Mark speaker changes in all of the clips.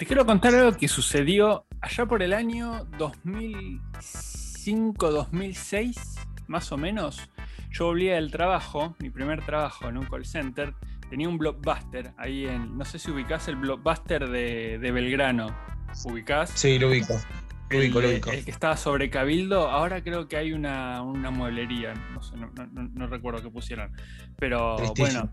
Speaker 1: te quiero contar algo que sucedió allá por el año 2005-2006, más o menos. Yo volvía del trabajo, mi primer trabajo en un call center, tenía un blockbuster ahí en, no sé si ubicás el blockbuster de, Belgrano. ¿Ubicás?
Speaker 2: Sí, lo ubico. Lo ubico,
Speaker 1: el,
Speaker 2: lo ubico.
Speaker 1: el que estaba sobre Cabildo, ahora creo que hay una, mueblería, no sé, no, recuerdo qué pusieron. Pero bueno,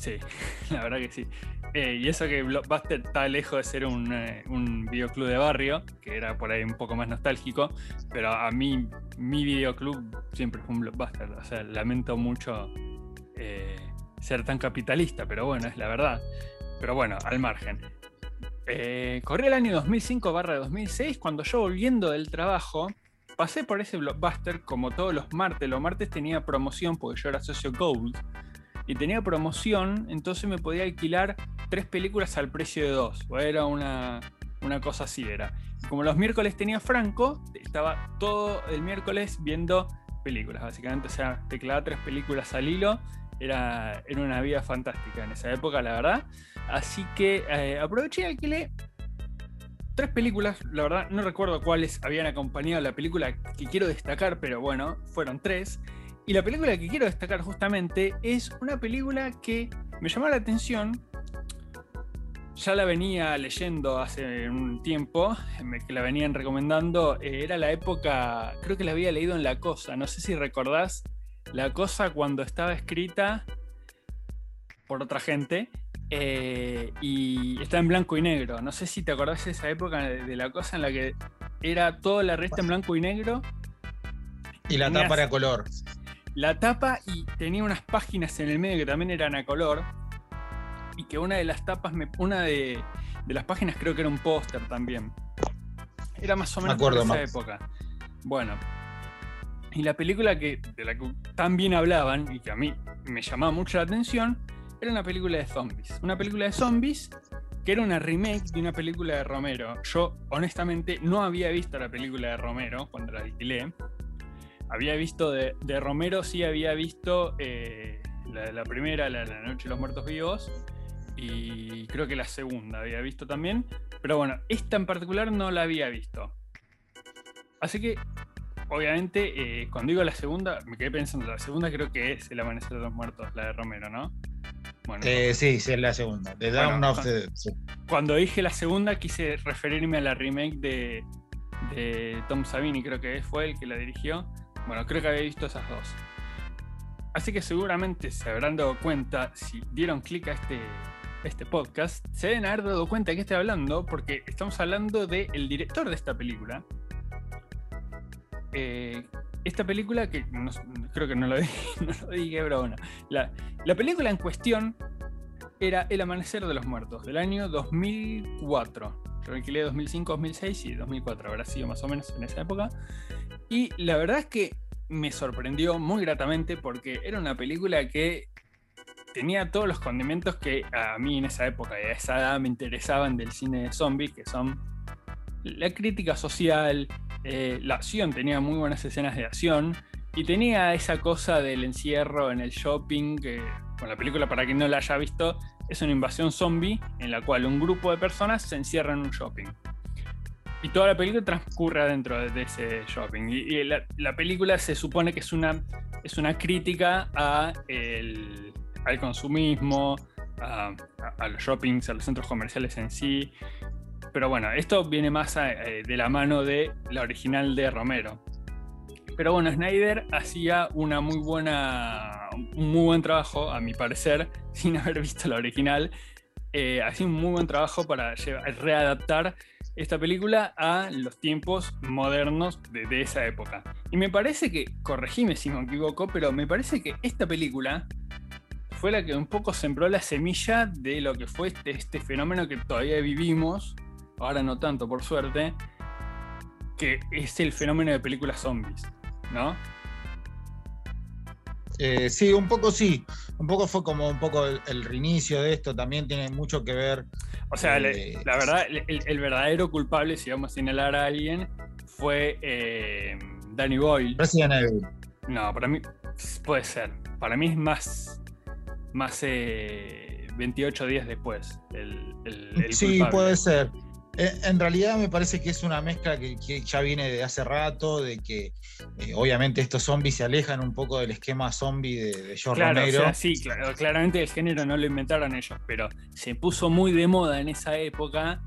Speaker 1: sí, la verdad que sí. Eh, y eso que Blockbuster está lejos de ser un, eh, un, videoclub de barrio, que era por ahí un poco más nostálgico, pero a mí mi videoclub siempre fue un Blockbuster. O sea, lamento mucho eh, ser tan capitalista, pero bueno, es la verdad. Pero bueno, al margen. corrí el año 2005-2006 cuando yo volviendo del trabajo pasé por ese Blockbuster como todos los martes. Los martes tenía promoción porque yo era socio Gold y tenía promoción, entonces me podía alquilar tres películas al precio de dos. O era una, cosa así, era. Como los miércoles tenía Franco, estaba todo el miércoles viendo películas, básicamente. O sea, te clavaba tres películas al hilo. Era, era una vida fantástica en esa época, la verdad. Así que eh, aproveché y alquilé tres películas, la verdad no recuerdo cuáles habían acompañado la película que quiero destacar, pero bueno, fueron tres. Y la película que quiero destacar justamente es una película que me llamó la atención. Ya la venía leyendo hace un tiempo, que la venían recomendando. Eh, era la época, creo que la había leído en La Cosa. No sé si recordás La Cosa cuando estaba escrita por otra gente. Eh, y está en blanco y negro. No sé si te acordás de esa época de, la cosa en la que era toda la resta en blanco y negro.
Speaker 2: Y la tapa era color
Speaker 1: la tapa y tenía unas páginas en el medio que también eran a color. Y que una de las tapas, una de, las páginas creo que era un póster también. Era más o menos de esa época. Bueno. Y la película que, de la que tan bien hablaban y que a mí me llamaba mucho la atención era una película de zombies. Una película de zombies que era una remake de una película de Romero. Yo, honestamente, no había visto la película de Romero cuando la alquilé había visto de, Romero, sí había visto eh, la, primera, la, Noche de los Muertos Vivos, y creo que la segunda había visto también, pero bueno, esta en particular no la había visto. Así que, obviamente, eh, cuando digo la segunda, me quedé pensando, la segunda creo que es El Amanecer de los Muertos, la de Romero, ¿no?
Speaker 2: Bueno, eh, sí, sí, es la segunda.
Speaker 1: Cuando dije la segunda, quise referirme a la remake de, de Tom Savini, creo que fue el que la dirigió, bueno, creo que había visto esas dos. Así que seguramente se habrán dado cuenta, si dieron clic a este, este podcast, se deben haber dado cuenta de que estoy hablando, porque estamos hablando del director de esta película. Eh, esta película, que creo que no lo, dije, pero bueno. La, la película en cuestión era El Amanecer de los Muertos, del año 2004. Yo alquilé 2005, 2006 y 2004 habrá sido más o menos en esa época. Y la verdad es que me sorprendió muy gratamente porque era una película que tenía todos los condimentos que a mí en esa época y a esa edad me interesaban del cine de zombies, que son la crítica social, eh, la acción, tenía muy buenas escenas de acción y tenía esa cosa del encierro en el shopping, que con la película para quien no la haya visto, es una invasión zombie en la cual un grupo de personas se encierra en un shopping. Y toda la película transcurre adentro de ese shopping. Y, la, película se supone que es una, es una crítica a al consumismo, a, los shoppings, a los centros comerciales en sí. Pero bueno, esto viene más eh, de la mano de la original de Romero. Pero bueno, Snyder hacía una muy buena, un muy buen trabajo, a mi parecer, sin haber visto la original. Eh, hacía un muy buen trabajo para readaptar esta película a los tiempos modernos de, esa época. Y me parece que, corregime si me equivoco, pero me parece que esta película fue la que un poco sembró la semilla de lo que fue este, este fenómeno que todavía vivimos, ahora no tanto por suerte, que es el fenómeno de películas zombies. ¿No?
Speaker 2: Eh, sí, un poco sí. Un poco fue como un poco el, reinicio de esto. También tiene mucho que ver.
Speaker 1: O sea, eh, la verdad, el, verdadero culpable, si vamos a señalar a alguien, fue eh, Danny Boyle.
Speaker 2: Resident Evil.
Speaker 1: No, para mí puede ser. Para mí es más, más 28 días después.
Speaker 2: sí, puede ser. Eh, en realidad me parece que es una mezcla que, ya viene de hace rato, de que eh, obviamente estos zombies se alejan un poco del esquema zombie de, de George
Speaker 1: Romero. sí, claramente el género no lo inventaron ellos, pero se puso muy de moda en esa época.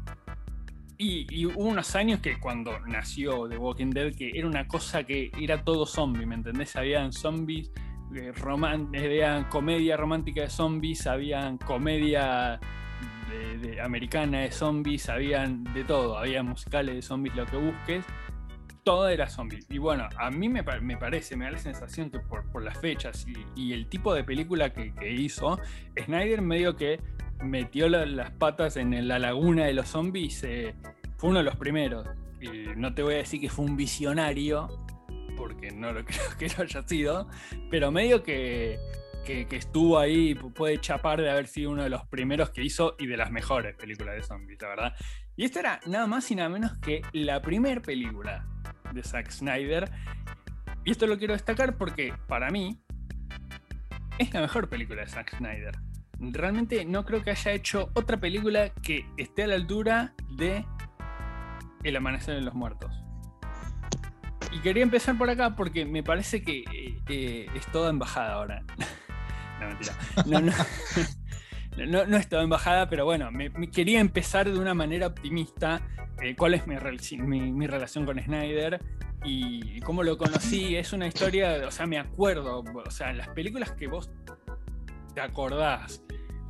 Speaker 1: Y, hubo unos años que cuando nació The Walking Dead, que era una cosa que era todo zombie, ¿me entendés? Habían zombies, eh, había comedia romántica de zombies, habían comedia de, americana de zombies, habían de todo, había musicales de zombies, lo que busques, todo era zombies. Y bueno, a mí me, parece, me da la sensación que por, las fechas y, el tipo de película que, hizo, Snyder medio que metió las patas en la laguna de los zombies, eh, fue uno de los primeros. Y no te voy a decir que fue un visionario, porque no lo creo que lo haya sido, pero medio que que, estuvo ahí, puede chapar de haber sido uno de los primeros que hizo y de las mejores películas de zombies, la verdad. Y esta era nada más y nada menos que la primera película de Zack Snyder. Y esto lo quiero destacar porque para mí es la mejor película de Zack Snyder. Realmente no creo que haya hecho otra película que esté a la altura de El Amanecer de los Muertos. Y quería empezar por acá porque me parece que eh, eh, es toda embajada ahora. No, mentira. No, no. no, estaba en bajada, pero bueno, me, quería empezar de una manera optimista. Eh, ¿Cuál es mi, mi, relación con Snyder? Y cómo lo conocí. Es una historia, o sea, me acuerdo, o sea, las películas que vos te acordás,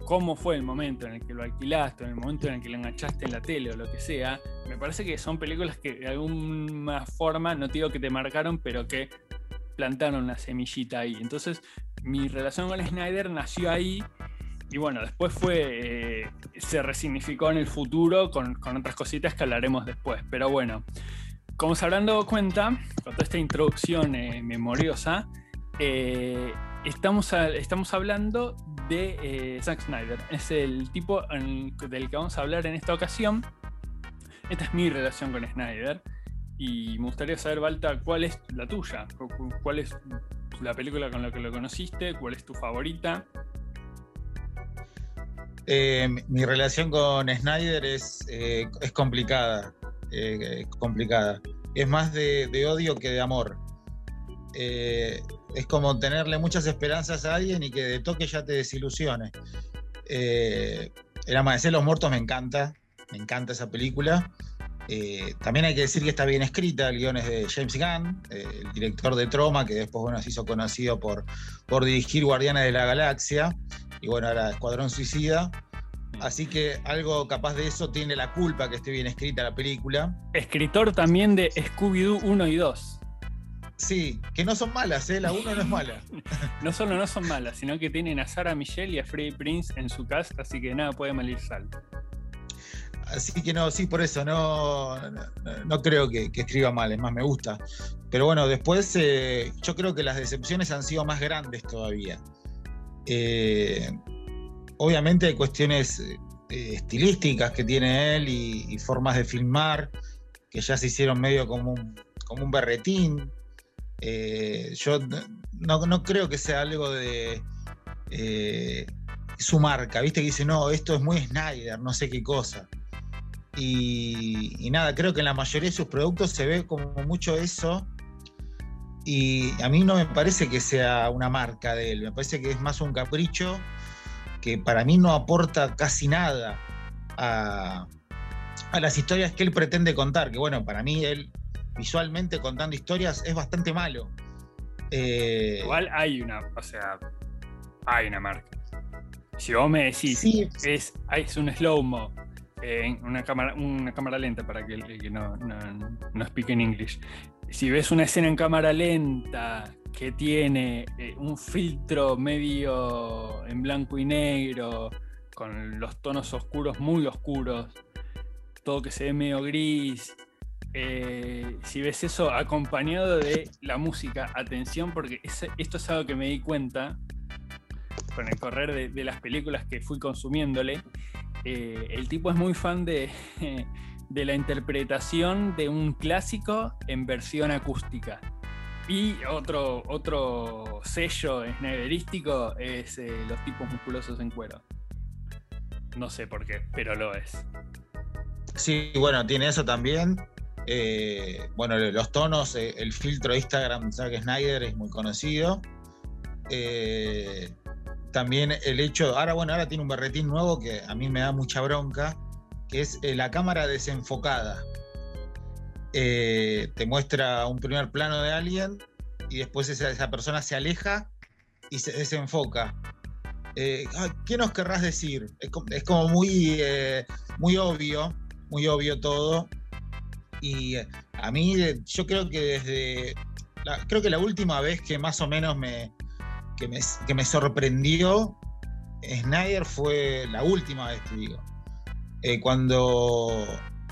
Speaker 1: cómo fue el momento en el que lo alquilaste, en el momento en el que lo enganchaste en la tele o lo que sea, me parece que son películas que de alguna forma, no te digo que te marcaron, pero que plantaron la semillita ahí. Entonces, mi relación con Snyder nació ahí y bueno, después fue, eh, se resignificó en el futuro con, otras cositas que hablaremos después. Pero bueno, como se habrán dado cuenta, con toda esta introducción eh, memoriosa, eh, estamos, estamos hablando de Zack Snyder. Es el tipo del que vamos a hablar en esta ocasión. Esta es mi relación con Snyder. Y me gustaría saber, Balta, cuál es la tuya, cuál es la película con la que lo conociste, cuál es tu favorita.
Speaker 2: Eh, mi relación con Snyder es, eh, es complicada, eh, complicada. Es más de, odio que de amor. es como tenerle muchas esperanzas a alguien y que de toque ya te desilusione. El Amanecer de los Muertos me encanta, me encanta esa película. Eh, también hay que decir que está bien escrita, el guion es de James Gunn, eh, el director de Troma, que después bueno, se hizo conocido por, por dirigir Guardianes de la Galaxia, y bueno, ahora Escuadrón Suicida. Así que algo capaz de eso tiene la culpa que esté bien escrita la película.
Speaker 1: Escritor también de Scooby-Doo 1 y 2.
Speaker 2: Sí, que no son malas, ¿eh? la 1 no es mala.
Speaker 1: no solo no son malas, sino que tienen a Sarah Michelle y a Freddie Prince en su cast, así que nada puede mal ir sal.
Speaker 2: Así que no, sí, por eso no, no, creo que, escriba mal, es más, me gusta. Pero bueno, después eh, yo creo que las decepciones han sido más grandes todavía. Eh, obviamente hay cuestiones eh, estilísticas que tiene él y, formas de filmar que ya se hicieron medio como un, como un berretín. yo no, no, creo que sea algo de su marca, viste que dice, no, esto es muy Snyder, no sé qué cosa. Y, nada, creo que en la mayoría de sus productos se ve como mucho eso. Y a mí no me parece que sea una marca de él, me parece que es más un capricho que para mí no aporta casi nada a, las historias que él pretende contar. Que bueno, para mí él visualmente contando historias es bastante malo.
Speaker 1: Eh, Igual hay una, o sea, hay una marca. Si vos me decís, es, es un slow-mo una, cámara, una cámara lenta para que que no, no, no speak en English. Si ves una escena en cámara lenta que tiene eh, un filtro medio en blanco y negro, con los tonos oscuros muy oscuros, todo que se ve medio gris, eh, si ves eso acompañado de la música, atención, porque esto es algo que me di cuenta con el correr de, las películas que fui consumiéndole, eh, el tipo es muy fan de, de, la interpretación de un clásico en versión acústica. Y otro, otro sello snyderístico es eh, los tipos musculosos en cuero. No sé por qué, pero lo es.
Speaker 2: Sí, bueno, tiene eso también. Eh, bueno, los tonos, el filtro de Instagram Zack Snyder es muy conocido. También el hecho, ahora bueno, ahora tiene un berretín nuevo que a mí me da mucha bronca, que es la cámara desenfocada. te muestra un primer plano de alguien y después esa, persona se aleja y se desenfoca. ¿Qué nos querrás decir? Es como, muy, muy obvio, muy obvio todo. Y a mí, yo creo que desde. creo que la última vez que más o menos me, que me, sorprendió Snyder fue la última vez, te digo. Eh, cuando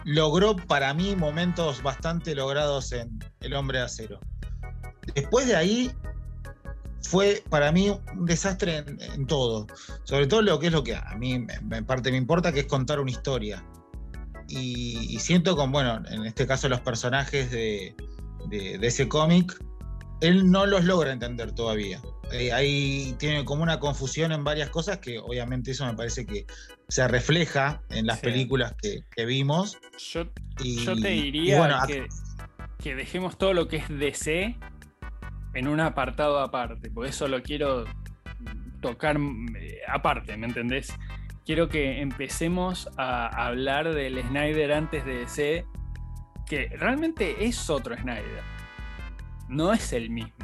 Speaker 2: logró para mí momentos bastante logrados en El Hombre de Acero. Después de ahí fue para mí un desastre en, todo. Sobre todo lo que es lo que a mí en parte me importa, que es contar una historia y, siento con, bueno, en este caso los personajes de, ese cómic, él no los logra entender todavía. Eh, ahí tiene como una confusión en varias cosas que obviamente eso me parece que se refleja en las películas que, vimos.
Speaker 1: Yo, te diría que, dejemos todo lo que es DC en un apartado aparte, porque eso lo quiero tocar eh, aparte, ¿me entendés? quiero que empecemos a hablar del Snyder antes de DC, que realmente es otro Snyder. No es el mismo.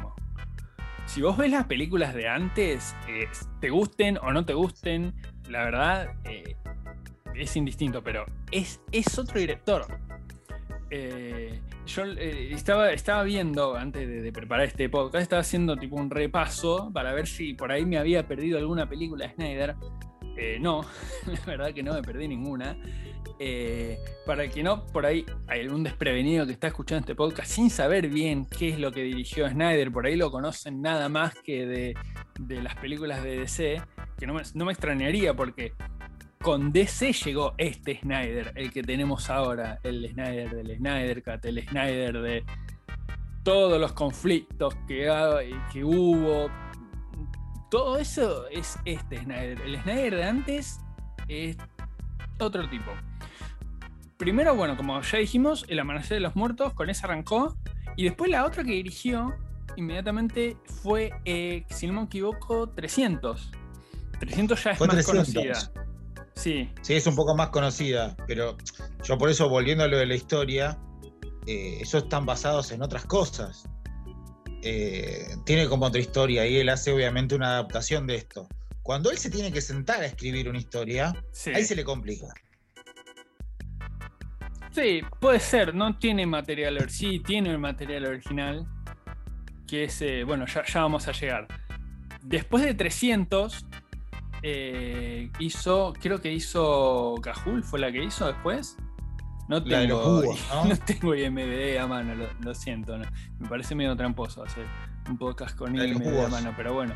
Speaker 1: Si vos ves las películas de antes, eh, te gusten o no te gusten, la verdad eh, es indistinto, pero es, es otro director. Eh, yo estaba, estaba viendo, antes de, preparar este podcast, estaba haciendo tipo un repaso para ver si por ahí me había perdido alguna película de Snyder. Eh, no, la verdad que no me perdí ninguna. Eh, para el que no, por ahí hay algún desprevenido que está escuchando este podcast sin saber bien qué es lo que dirigió Snyder, por ahí lo conocen nada más que de, las películas de DC, que no me, extrañaría porque con DC llegó este Snyder, el que tenemos ahora, el Snyder del Snyder Cut, el Snyder de todos los conflictos que hubo, todo eso es este Snyder. El Snyder de antes es otro tipo. Primero, bueno, como ya dijimos, El Amanecer de los Muertos, con esa arrancó. Y después la otra que dirigió inmediatamente fue, eh, si no me equivoco, 300. 300 ya es más conocida.
Speaker 2: Sí. Sí, es un poco más conocida, pero yo por eso, volviendo a lo de la historia, eh, esos están basados en otras cosas. Eh, tiene como otra historia y él hace obviamente una adaptación de esto. Cuando él se tiene que sentar a escribir una historia, ahí se le complica.
Speaker 1: Sí, puede ser, no tiene material, sí tiene el material original, que es, eh, bueno, ya, vamos a llegar. Después de 300, eh, hizo, creo que hizo Cajul, fue la que hizo después. No tengo, ¿no? tengo IMDB a mano, lo, siento. Me parece medio tramposo hacer un podcast con IMDB a mano, pero bueno.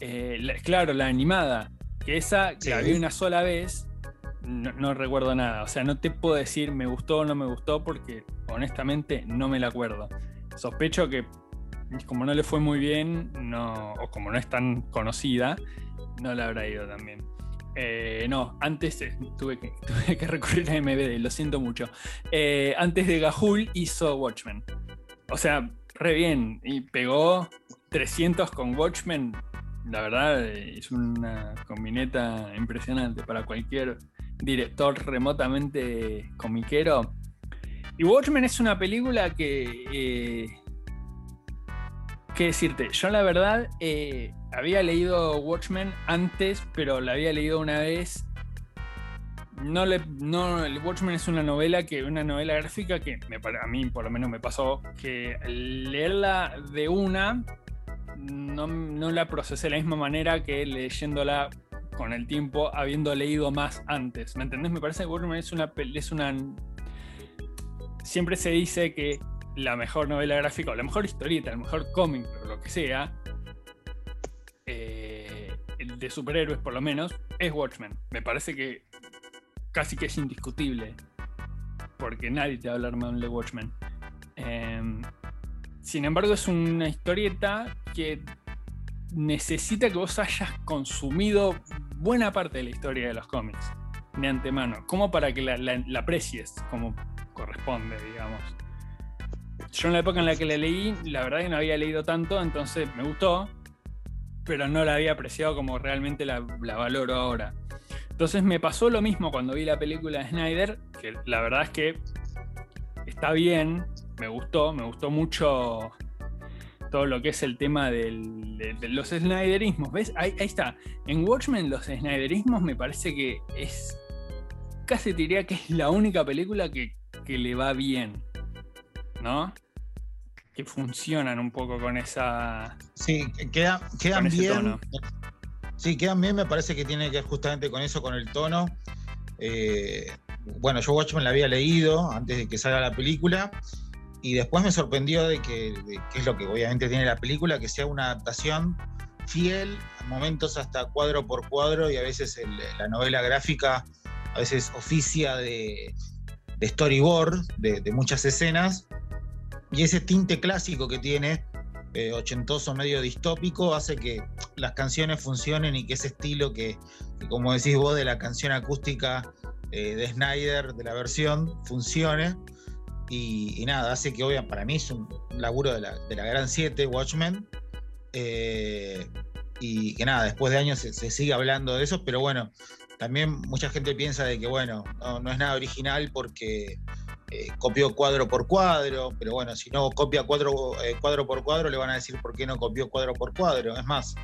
Speaker 1: Eh, claro, la animada, que esa que la vi una sola vez, no, recuerdo nada. O sea, no te puedo decir me gustó o no me gustó porque honestamente no me la acuerdo. Sospecho que como no le fue muy bien, no, o como no es tan conocida, no la habrá ido también. Eh, no, antes eh, tuve, que, tuve, que, recurrir a MBD, lo siento mucho. Eh, antes de Gahul hizo Watchmen. O sea, re bien. Y pegó 300 con Watchmen. La verdad, es una combineta impresionante para cualquier director remotamente comiquero. Y Watchmen es una película que. ¿Qué decirte? Yo, la verdad, había leído Watchmen antes, pero la había leído una vez. No le, no, Watchmen es una novela que, una novela gráfica que a mí por lo menos me pasó que leerla de una no, la procesé de la misma manera que leyéndola con el tiempo, habiendo leído más antes. ¿Me entendés? Me parece que Watchmen es una, es una. Siempre se dice que la mejor novela gráfica, o la mejor historieta, el mejor cómic, o lo que sea, eh, de superhéroes por lo menos, es Watchmen. Me parece que casi que es indiscutible, porque nadie te va a hablar mal de Watchmen. Em, sin embargo, es una historieta que necesita que vos hayas consumido buena parte de la historia de los cómics. de antemano, como para que la, aprecies como corresponde, digamos. Yo en la época en la que la leí, la verdad que no había leído tanto, entonces me gustó, pero no la había apreciado como realmente la, valoro ahora. Entonces me pasó lo mismo cuando vi la película de Snyder, que la verdad es que está bien, me gustó, me gustó mucho todo lo que es el tema de, los Snyderismos. ¿Ves? Ahí, está. En Watchmen los Snyderismos me parece que es, casi diría que es la única película que, le va bien, ¿no? Que funcionan un poco con esa...
Speaker 2: Sí, queda, quedan bien. Sí, quedan bien, me parece que tiene que ver justamente con eso, con el tono. Eh, bueno, yo Watchmen la había leído antes de que salga la película y después me sorprendió de que, es lo que obviamente tiene la película, que sea una adaptación fiel, a momentos hasta cuadro por cuadro y a veces la novela gráfica a veces oficia de, storyboard de, de, muchas escenas y ese tinte clásico que tiene eh, ochentoso, medio distópico, hace que las canciones funcionen y que ese estilo que, como decís vos, de la canción acústica eh, de Snyder, de la versión, funcione. Y, nada, hace que, obviamente, para mí es un laburo de la, Gran 7, Watchmen. Eh, y que nada, después de años se, sigue hablando de eso, pero bueno, también mucha gente piensa de que, bueno, no es nada original porque eh, copió cuadro por cuadro, pero bueno, si no copia cuadro, eh, cuadro por cuadro, le van a decir por qué no copió cuadro por cuadro. Es más,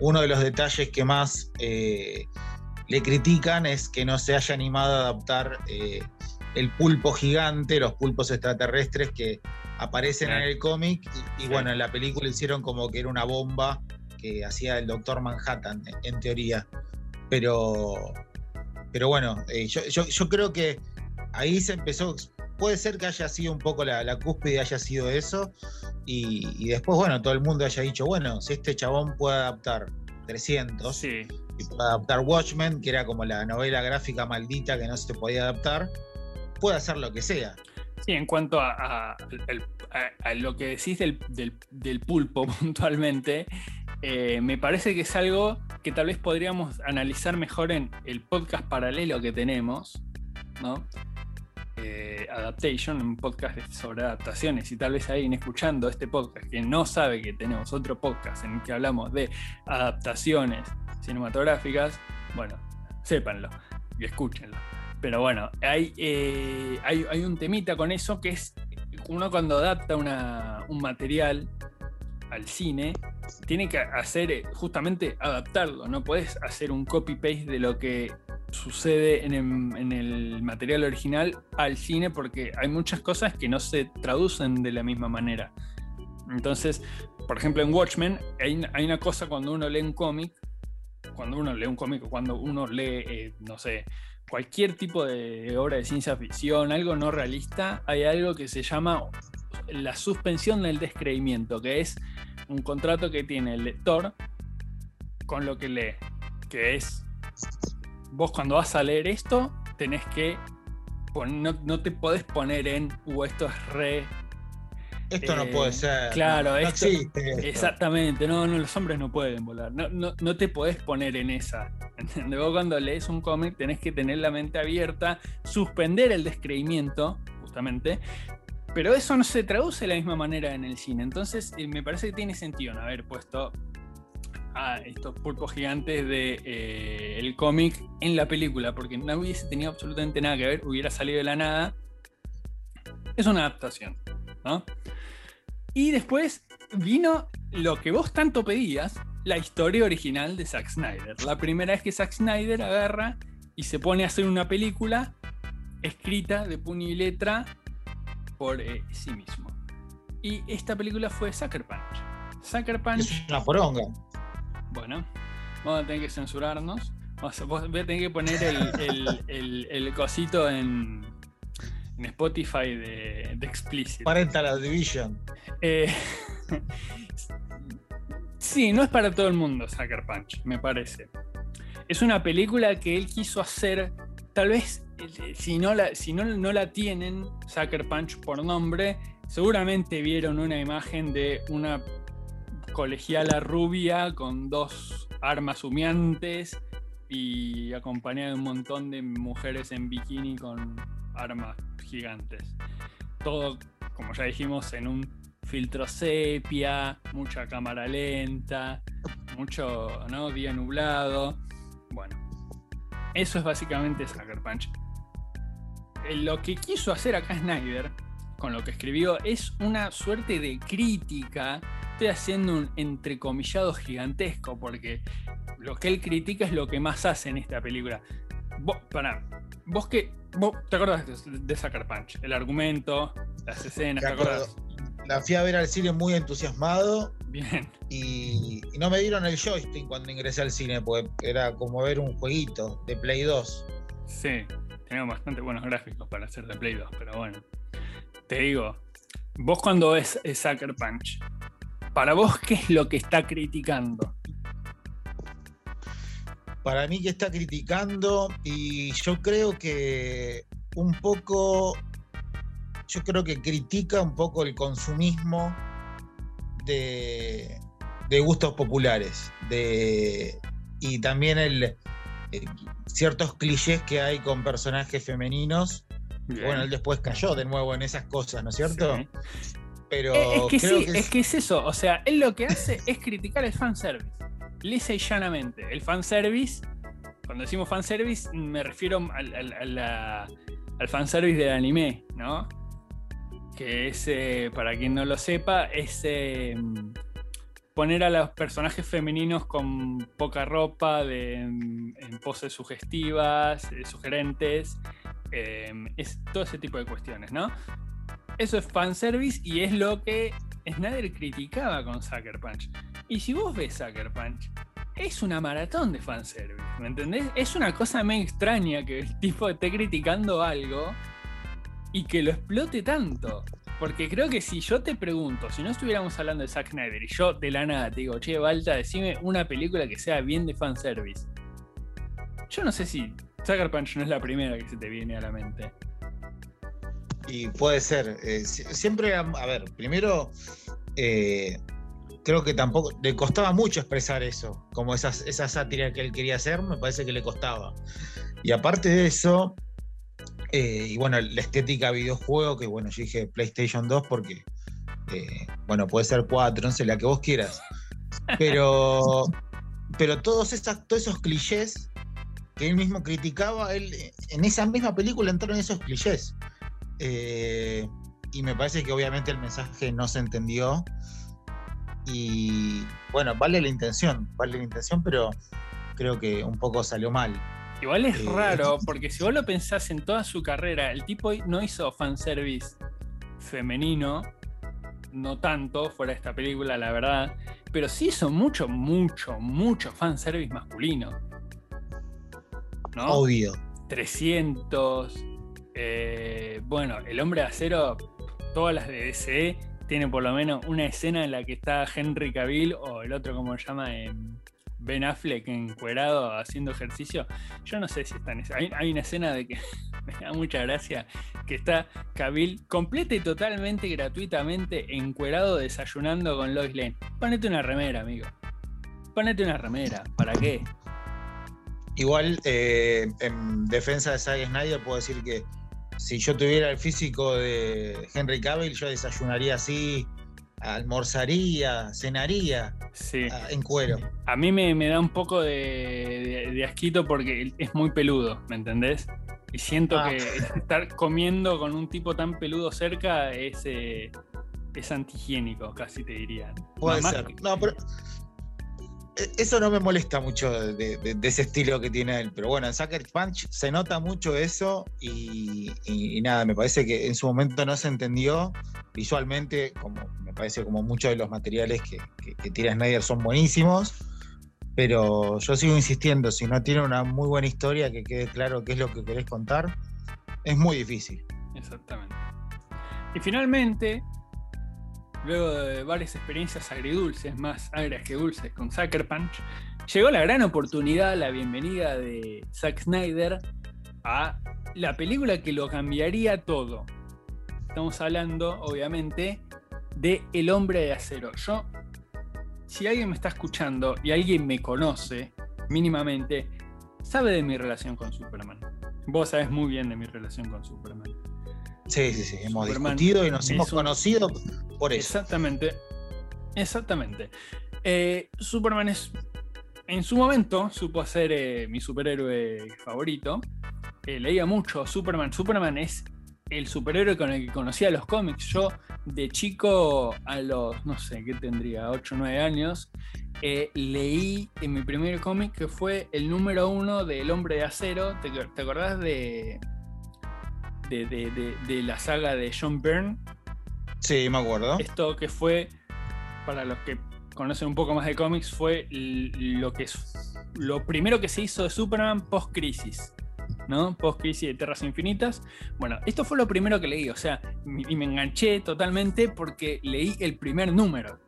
Speaker 2: uno de los detalles que más eh, le critican es que no se haya animado a adaptar el pulpo gigante, los pulpos extraterrestres que aparecen en el cómic, y, bueno, en la película hicieron como que era una bomba que hacía el Doctor Manhattan, en teoría. Pero, pero bueno, yo creo que ahí se empezó, puede ser que haya sido un poco la, la cúspide, haya sido eso, y, después, bueno, todo el mundo haya dicho, bueno, si este chabón puede adaptar 300 y puede adaptar Watchmen, que era como la novela gráfica maldita que no se podía adaptar, puede hacer lo que sea.
Speaker 1: Sí, en cuanto a, lo que decís del, pulpo puntualmente, eh, me parece que es algo que tal vez podríamos analizar mejor en el podcast paralelo que tenemos, ¿no? Eh, Adaptation, un podcast sobre adaptaciones, y tal vez alguien escuchando este podcast que no sabe que tenemos otro podcast en el que hablamos de adaptaciones cinematográficas, bueno, sépanlo y escúchenlo. Pero bueno, hay, eh, hay, un temita con eso que es uno cuando adapta un material al cine, tiene que hacer eh, justamente adaptarlo, no puedes hacer un copy-paste de lo que sucede en el, material original al cine porque hay muchas cosas que no se traducen de la misma manera. Entonces, por ejemplo, en Watchmen hay, una cosa cuando uno lee un cómic, cuando uno lee un cómic, cuando uno lee, eh, no sé, cualquier tipo de obra de ciencia ficción, algo no realista, hay algo que se llama la suspensión del descreimiento, que es un contrato que tiene el lector con lo que lee, que es vos cuando vas a leer esto, tenés que. No, te podés poner en, uh, esto es re.
Speaker 2: Esto no puede eh, ser.
Speaker 1: Claro, esto, Exactamente, no, no, los hombres no pueden volar. No, no, te podés poner en esa. Vos cuando lees un cómic tenés que tener la mente abierta, suspender el descreimiento, justamente, pero eso no se traduce de la misma manera en el cine. Entonces, eh, me parece que tiene sentido no haber puesto a estos pulpos gigantes de eh, el cómic en la película, porque no hubiese tenido absolutamente nada que ver, hubiera salido de la nada. Es una adaptación, ¿no? Y después vino lo que vos tanto pedías, la historia original de Zack Snyder. La primera vez que Zack Snyder agarra y se pone a hacer una película escrita de puño y letra por eh, sí mismo. Y esta película fue Sucker Punch. Sucker Punch.
Speaker 2: Es una poronga.
Speaker 1: Bueno, vamos a tener que censurarnos. voy a tener que poner el, cosito en, Spotify de, de Explicit.
Speaker 2: Parental Division. Eh,
Speaker 1: sí, no es para todo el mundo Sucker Punch, me parece. Es una película que él quiso hacer, tal vez si no la, si no, no la tienen, Sucker Punch por nombre, seguramente vieron una imagen de una colegiala rubia con dos armas humeantes y acompañada de un montón de mujeres en bikini con armas gigantes. Todo, como ya dijimos, en un filtro sepia, mucha cámara lenta, mucho ¿no? día nublado. Bueno, eso es básicamente Sucker Punch. Eh, lo que quiso hacer acá Snyder, con lo que escribió, es una suerte de crítica. Estoy haciendo un entrecomillado gigantesco porque lo que él critica es lo que más hace en esta película. Vos, para, vos que. ¿Te acordás de, Sucker Punch? El argumento, las escenas, ¿te acordás?
Speaker 2: La fui a ver al cine muy entusiasmado.
Speaker 1: Bien.
Speaker 2: Y, no me dieron el joystick cuando ingresé al cine, porque era como ver un jueguito de Play 2.
Speaker 1: Sí, tenía bastante buenos gráficos para hacer de Play 2, pero bueno. Te digo, vos cuando ves Sucker Punch, para vos, ¿qué es lo que está criticando?
Speaker 2: Para mí que está criticando y yo creo que un poco yo creo que critica un poco el consumismo de, gustos populares de, y también el, eh, ciertos clichés que hay con personajes femeninos. Bueno, él después cayó de nuevo en esas cosas, ¿no es cierto?
Speaker 1: Pero es, que sí, es... que es eso. O sea, él lo que hace es criticar el fanservice. Lisa y llanamente. El fanservice, cuando decimos fanservice, me refiero al, al, al fanservice del anime, ¿no? que es, eh, para quien no lo sepa, es eh, poner a los personajes femeninos con poca ropa, de, en, poses sugestivas, eh, sugerentes, es todo ese tipo de cuestiones, ¿no? Eso es fanservice y es lo que Snyder criticaba con Sucker Punch. Y si vos ves Sucker Punch, es una maratón de fanservice, ¿me entendés? Es una cosa medio extraña que el tipo esté criticando algo y que lo explote tanto. Porque creo que si yo te pregunto, si no estuviéramos hablando de Zack Snyder y yo de la nada te digo, che, Balta, decime una película que sea bien de fanservice. Yo no sé si Sucker Punch no es la primera que se te viene a la mente.
Speaker 2: Y puede ser. Eh, siempre, a ver, primero, eh, creo que tampoco le costaba mucho expresar eso, como esa sátira que él quería hacer, me parece que le costaba. Y aparte de eso, eh, y bueno, la estética videojuego, que bueno, yo dije PlayStation 2 porque, bueno, puede ser 4, no sé, la que vos quieras. Pero, pero todos, esos clichés que él mismo criticaba, él en esa misma película entraron esos clichés. Eh, y me parece que obviamente el mensaje no se entendió. Y bueno, vale la intención, vale la intención, pero creo que un poco salió mal.
Speaker 1: Igual es raro, porque si vos lo pensás en toda su carrera, el tipo no hizo fanservice femenino, no tanto fuera de esta película, la verdad, pero sí hizo mucho, mucho, mucho fanservice masculino.
Speaker 2: ¿No? Obvio.
Speaker 1: 300. Eh, bueno, El Hombre de Acero, todas las de DC, tienen por lo menos una escena en la que está Henry Cavill o el otro, como se llama, en Ben Affleck encuerado haciendo ejercicio. Yo no sé si está en esa. Hay, una escena de que me da mucha gracia que está Cabil completa y totalmente gratuitamente encuerado desayunando con Lois Lane. Ponete una remera, amigo. Ponete una remera. ¿Para qué?
Speaker 2: Igual, eh, en defensa de Zack Snyder, puedo decir que si yo tuviera el físico de Henry Cavill, yo desayunaría así almorzaría, cenaría ah, en cuero.
Speaker 1: A mí me, da un poco de, asquito porque es muy peludo, ¿me entendés? Y siento ah. que estar comiendo con un tipo tan peludo cerca es, eh, es antihigiénico, casi te diría.
Speaker 2: Puede ser. No, pero eso no me molesta mucho de, ese estilo que tiene él. Pero bueno, en Sucker Punch se nota mucho eso y, nada, me parece que en su momento no se entendió visualmente, como me parece como muchos de los materiales que, tira Snyder son buenísimos. Pero yo sigo insistiendo, si no tiene una muy buena historia que quede claro qué es lo que querés contar, es muy difícil.
Speaker 1: Exactamente. Y finalmente, luego de varias experiencias agridulces, más agrias que dulces con Sucker Punch, llegó la gran oportunidad, la bienvenida de Zack Snyder a la película que lo cambiaría todo. Estamos hablando, obviamente, de El hombre de acero. Yo, si alguien me está escuchando y alguien me conoce mínimamente, sabe de mi relación con Superman. Vos sabés muy bien de mi relación con Superman.
Speaker 2: Sí, sí, sí. Hemos discutido y nos hemos conocido por eso.
Speaker 1: Exactamente. Exactamente. Eh, Superman es. En su momento supo ser eh, mi superhéroe favorito. Eh, leía mucho Superman. Superman es el superhéroe con el que conocía los cómics. Yo, de chico, a los, no sé, ¿qué tendría? 8 o 9 años, leí en mi primer cómic que fue el número uno del Hombre de Acero. ¿Te, te acordás de, de, la saga de John Byrne.
Speaker 2: Sí, me acuerdo.
Speaker 1: Esto que fue, para los que conocen un poco más de cómics, fue lo que es lo primero que se hizo de Superman post-crisis. ¿no? Post-crisis de Tierras Infinitas. Bueno, esto fue lo primero que leí, o sea, y me enganché totalmente porque leí el primer número.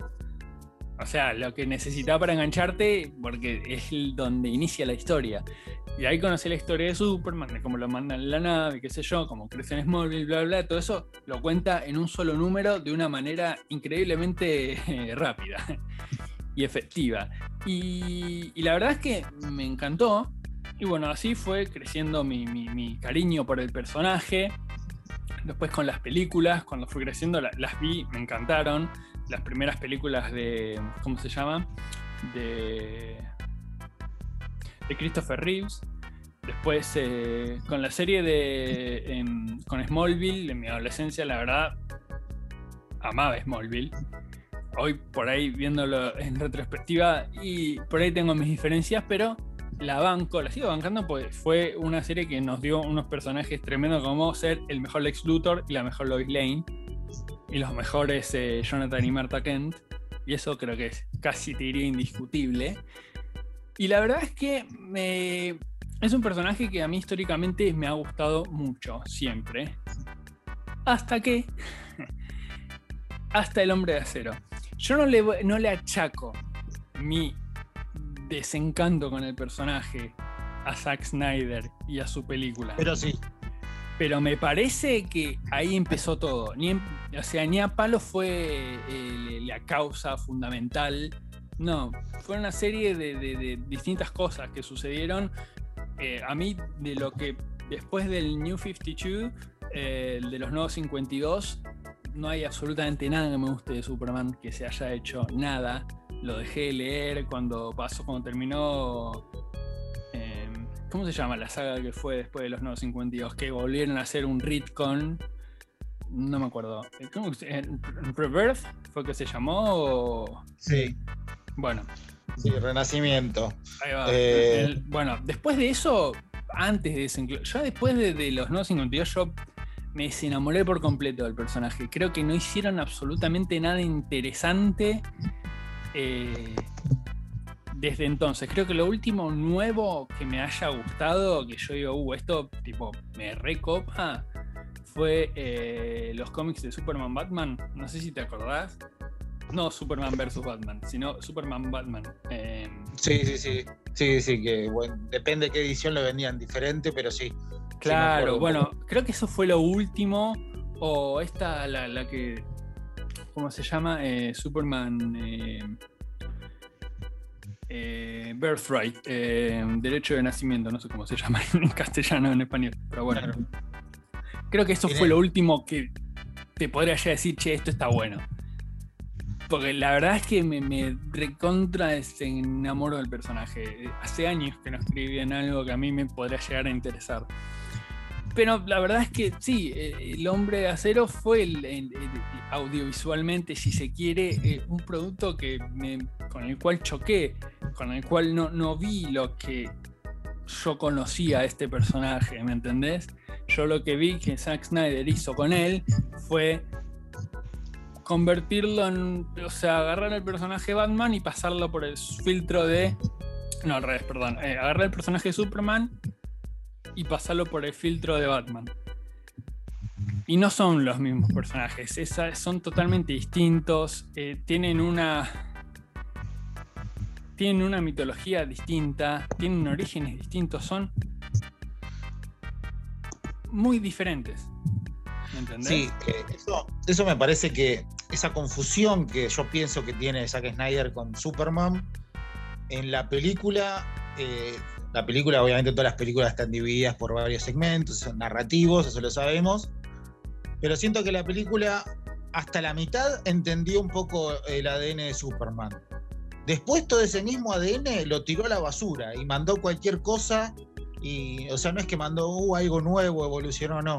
Speaker 1: O sea, lo que necesitaba para engancharte, porque es donde inicia la historia. Y ahí conocí la historia de Superman, de cómo lo mandan en la nave, qué sé yo, cómo crece en Smallville, bla, bla, todo eso lo cuenta en un solo número de una manera increíblemente eh, rápida y efectiva. Y, la verdad es que me encantó. Y bueno, así fue creciendo mi, cariño por el personaje. Después con las películas, cuando fui creciendo, las vi, me encantaron. Las primeras películas de, ¿cómo se llama? De de Christopher Reeves. Después, eh, con la serie de. con Smallville, en mi adolescencia, la verdad, amaba Smallville. Hoy, por ahí, viéndolo en retrospectiva, y por ahí tengo mis diferencias, pero la banco, la sigo bancando porque fue una serie que nos dio unos personajes tremendos como ser el mejor Lex Luthor y la mejor Lois Lane, y los mejores eh, Jonathan y Martha Kent. Y eso creo que es casi te diría indiscutible. Y la verdad es que es un personaje que a mí históricamente me ha gustado mucho, siempre. Hasta que. hasta el hombre de acero. Yo no le, no le achaco mi desencanto con el personaje a Zack Snyder y a su película.
Speaker 2: Pero sí.
Speaker 1: Pero me parece que ahí empezó todo. O sea, ni a palo fue eh, la causa fundamental no, fue una serie de, distintas cosas que sucedieron. Eh, a mí, de lo que después del New 52, eh, de los nuevos 52, no hay absolutamente nada que me guste de Superman que se haya hecho nada. Lo dejé de leer cuando pasó, cuando terminó. ¿Cómo se llama la saga que fue después de los nuevos 52? Que volvieron a hacer un Ritcon. No me acuerdo. ¿Cómo, ¿Rebirth fue que se llamó?
Speaker 2: Sí.
Speaker 1: Bueno.
Speaker 2: Sí, Renacimiento.
Speaker 1: Ahí va. Eh, bueno, después de eso, antes de ese, ya después de, los No 52, yo me desenamoré por completo del personaje. Creo que no hicieron absolutamente nada interesante eh, desde entonces. Creo que lo último nuevo que me haya gustado, que yo digo, uh, esto tipo me recopa, fue eh, los cómics de Superman Batman. No sé si te acordás. No Superman versus Batman, sino Superman Batman.
Speaker 2: Em, sí, sí, sí. Sí, sí, que bueno, depende de qué edición lo vendían diferente, pero sí.
Speaker 1: Claro, bueno, creo que eso fue lo último. O esta, la, que. ¿Cómo se llama? Eh, Superman. Eh, birthright, em, derecho de nacimiento, no sé cómo se llama en castellano, en español, pero bueno. Creo que eso fue lo último que te podría ya decir, che, esto está bueno. Porque la verdad es que me, me recontra enamoro del personaje. Hace años que no escribían algo que a mí me podría llegar a interesar. Pero la verdad es que sí, eh, El Hombre de Acero fue audiovisualmente, si se quiere, eh, un producto que con el cual choqué, con el cual no, no vi lo que yo conocía a este personaje, ¿me entendés? Yo lo que vi que Zack Snyder hizo con él fue convertirlo en. O sea, agarrar el personaje Batman y pasarlo por el filtro de. No, al revés, perdón. Eh, agarrar el personaje Superman y pasarlo por el filtro de Batman. Y no son los mismos personajes, son totalmente distintos, eh, tienen una. Tienen una mitología distinta, tienen orígenes distintos, son muy diferentes. ¿Me entendés?
Speaker 2: Sí, eh, eso, eso me parece que esa confusión que yo pienso que tiene Zack Snyder con Superman, en la película, eh, La película, obviamente todas las películas están divididas por varios segmentos, son narrativos, eso lo sabemos. Pero siento que la película hasta la mitad entendió un poco el ADN de Superman. Después todo ese mismo ADN lo tiró a la basura y mandó cualquier cosa. Y, o sea, no es que mandó uh, algo nuevo, evolucionó, no.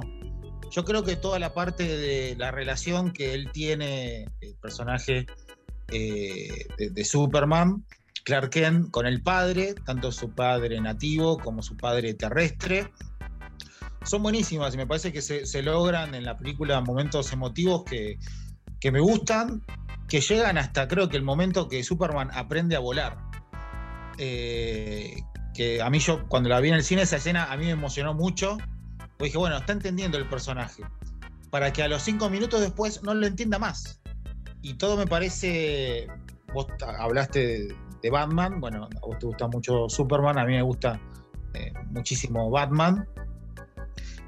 Speaker 2: Yo creo que toda la parte de la relación que él tiene, el personaje eh, de, Superman, Clark Kent, con el padre, tanto su padre nativo como su padre terrestre, son buenísimas y me parece que se, logran en la película momentos emotivos que, que me gustan, que llegan hasta creo que el momento que Superman aprende a volar. Eh, que a mí yo cuando la vi en el cine esa escena a mí me emocionó mucho. Porque dije, bueno, está entendiendo el personaje. Para que a los cinco minutos después no lo entienda más. Y todo me parece. Vos hablaste de, Batman. Bueno, a vos te gusta mucho Superman. A mí me gusta eh, muchísimo Batman.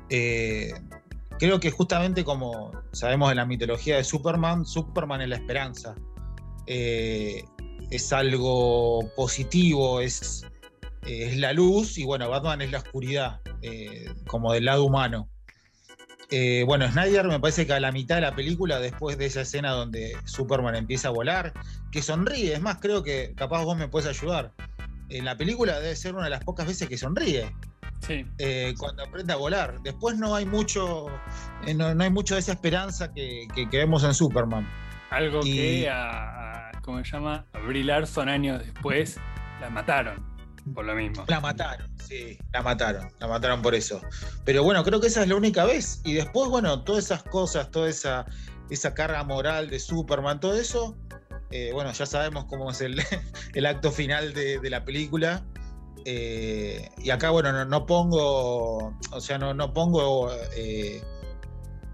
Speaker 2: Eh, creo que justamente como sabemos en la mitología de Superman, Superman es la esperanza. Eh, es algo positivo, es, es, la luz y bueno, Batman es la oscuridad, como del lado humano. Eh, bueno, Snyder me parece que a la mitad de la película, después de esa escena donde Superman empieza a volar, que sonríe, es más, creo que capaz vos me puedes ayudar. En la película debe ser una de las pocas veces que sonríe. Eh, cuando aprende a volar. Después no hay mucho, eh, no, hay mucho de esa esperanza que, vemos en Superman.
Speaker 1: Algo que a, ¿cómo se llama? A Brie Larson años después la mataron por lo mismo.
Speaker 2: La mataron, sí, la mataron, la mataron por eso. Pero bueno, creo que esa es la única vez. Y después, bueno, todas esas cosas, toda esa, esa carga moral de Superman, todo eso, eh, bueno, ya sabemos cómo es el, el acto final de, de la película. Eh, y acá, bueno, no, pongo, o sea, no, no pongo eh,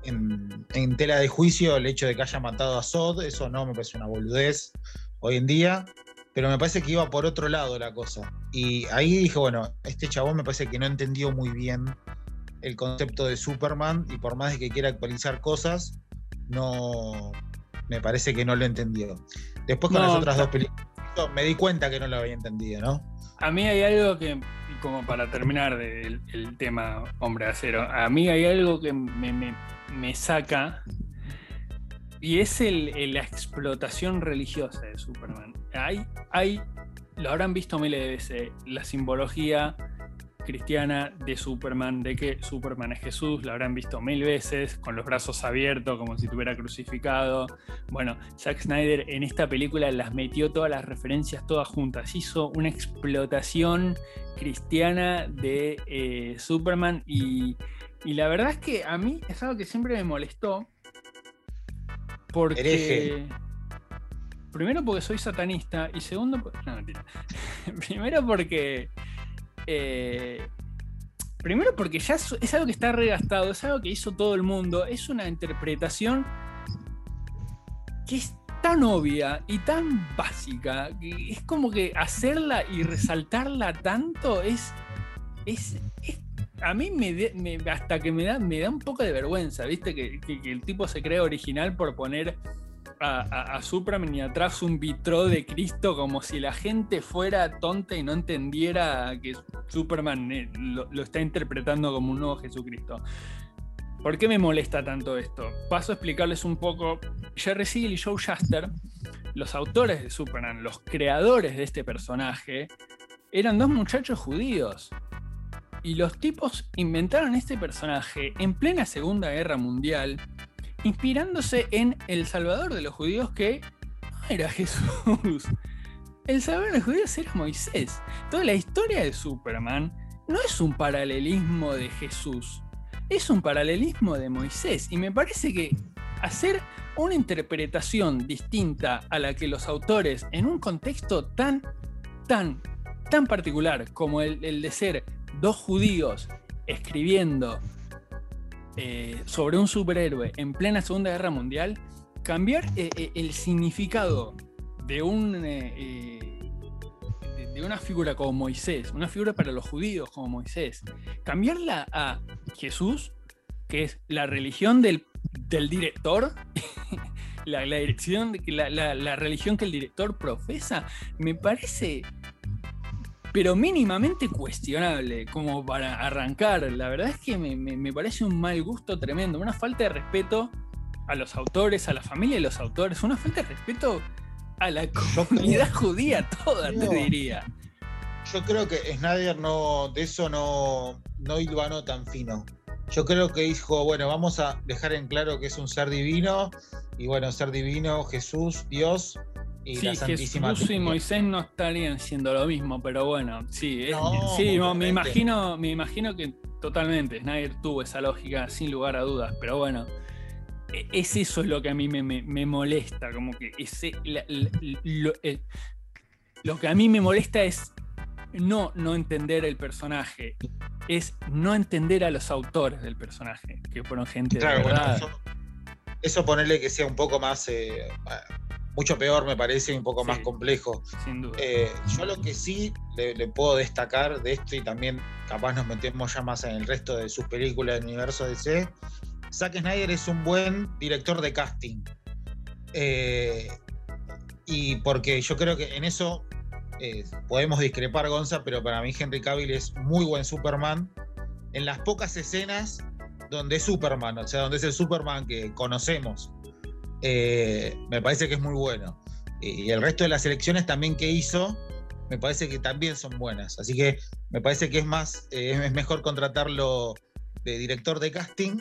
Speaker 2: en, tela de juicio el hecho de que haya matado a Sod, eso no me parece una boludez hoy en día, pero me parece que iba por otro lado la cosa. Y ahí dije, bueno, este chabón me parece que no entendió muy bien el concepto de Superman y por más de que quiera actualizar cosas, no me parece que no lo entendió. Después con las otras dos películas me di cuenta que no lo había entendido, ¿no?
Speaker 1: A mí hay algo que, como para terminar del el tema hombre acero, a mí hay algo que me, saca y es el, la explotación religiosa de Superman. Hay, hay, lo habrán visto miles de veces, la simbología cristiana de Superman, de que Superman es Jesús, la habrán visto mil veces, con los brazos abiertos, como si estuviera crucificado. Bueno, Zack Snyder en esta película las metió todas las referencias todas juntas, hizo una explotación cristiana de eh, Superman y, la verdad es que a mí es algo que siempre me molestó. Porque... Primero porque soy satanista y segundo... No, mentira. Primero porque eh, primero porque ya es, algo que está regastado, es algo que hizo todo el mundo, es una interpretación que es tan obvia y tan básica, que es como que hacerla y resaltarla tanto es, es, a mí me, hasta que me da, me da un poco de vergüenza, ¿viste? que, el tipo se cree original por poner a, Superman y atrás un vitro de Cristo como si la gente fuera tonta y no entendiera que Superman eh, lo, está interpretando como un nuevo Jesucristo. ¿Por qué me molesta tanto esto? Paso a explicarles un poco. Jerry Siegel y Joe Shuster, los autores de Superman, los creadores de este personaje, eran dos muchachos judíos. Y los tipos inventaron este personaje en plena Segunda Guerra Mundial inspirándose en el Salvador de los judíos que no era Jesús. El Salvador de los judíos era Moisés. Toda la historia de Superman no es un paralelismo de Jesús, es un paralelismo de Moisés. Y me parece que hacer una interpretación distinta a la que los autores, en un contexto tan, tan, tan particular como el, el de ser dos judíos escribiendo eh, sobre un superhéroe en plena Segunda Guerra Mundial, cambiar eh, eh, el significado de, un, de, una figura como Moisés, una figura para los judíos como Moisés, cambiarla a Jesús, que es la religión del, director, la, dirección, la, la religión que el director profesa, me parece pero mínimamente cuestionable, como para arrancar. La verdad es que me, parece un mal gusto tremendo, una falta de respeto a los autores, a la familia de los autores, una falta de respeto a la comunidad judía toda, te diría.
Speaker 2: Yo creo que Snyder no, de eso no, no hilvanó tan fino. Yo creo que dijo, bueno, vamos a dejar en claro que es un ser divino, y bueno, ser divino, Jesús, Dios, y
Speaker 1: sí, la Santísima Jesús y Moisés no estarían siendo lo mismo, pero bueno, sí, sí me imagino, me imagino que totalmente Snyder tuvo esa lógica sin lugar a dudas, pero bueno, e, es eso lo que a mí me, molesta, como que ese, lo que a mí me molesta es no no entender el personaje, es no entender a los autores del personaje, que fueron gente de verdad.
Speaker 2: eso, ponerle que sea un poco más eh, mucho peor, me parece, un poco más complejo.
Speaker 1: Sin duda.
Speaker 2: Eh, yo lo que sí le, puedo destacar de esto, y también capaz nos metemos ya más en el resto de sus películas del universo DC, Zack Snyder es un buen director de casting. Eh, y porque yo creo que en eso eh, podemos discrepar, Gonza, pero para mí Henry Cavill es muy buen Superman. En las pocas escenas donde es Superman, o sea, donde es el Superman que conocemos eh, me parece que es muy bueno. Y el resto de las elecciones también que hizo, me parece que también son buenas. Así que me parece que es más, eh, es mejor contratarlo de director de casting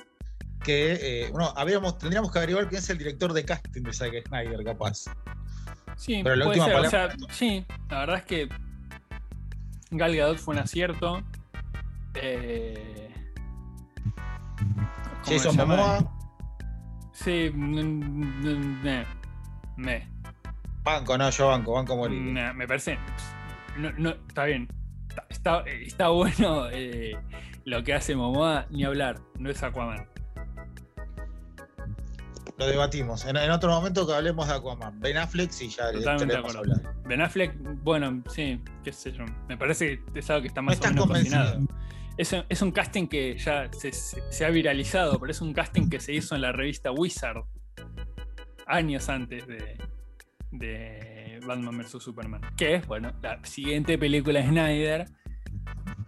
Speaker 2: que, bueno, eh, habíamos, tendríamos que averiguar quién es el director de casting de Zack Snyder, capaz.
Speaker 1: Sí, Pero la última palabra... sí, la verdad es que Gal Gadot fue un acierto. Eh,
Speaker 2: Jason Momoa.
Speaker 1: Sí, me. me.
Speaker 2: Banco, no, yo banco, banco morir.
Speaker 1: me parece. No, no, está bien. Está, está bueno eh, lo que hace Momoa, ni hablar. No es Aquaman.
Speaker 2: Lo debatimos. En, otro momento que hablemos de Aquaman. Ben Affleck, sí, ya
Speaker 1: Totalmente de hablar. Ben Affleck, bueno, sí, qué sé yo. Me parece que es algo que está más o menos cocinado es, un casting que ya se, ha viralizado, pero es un casting que se hizo en la revista Wizard años antes de, Batman vs. Superman. Que es, bueno, la siguiente película de Snyder.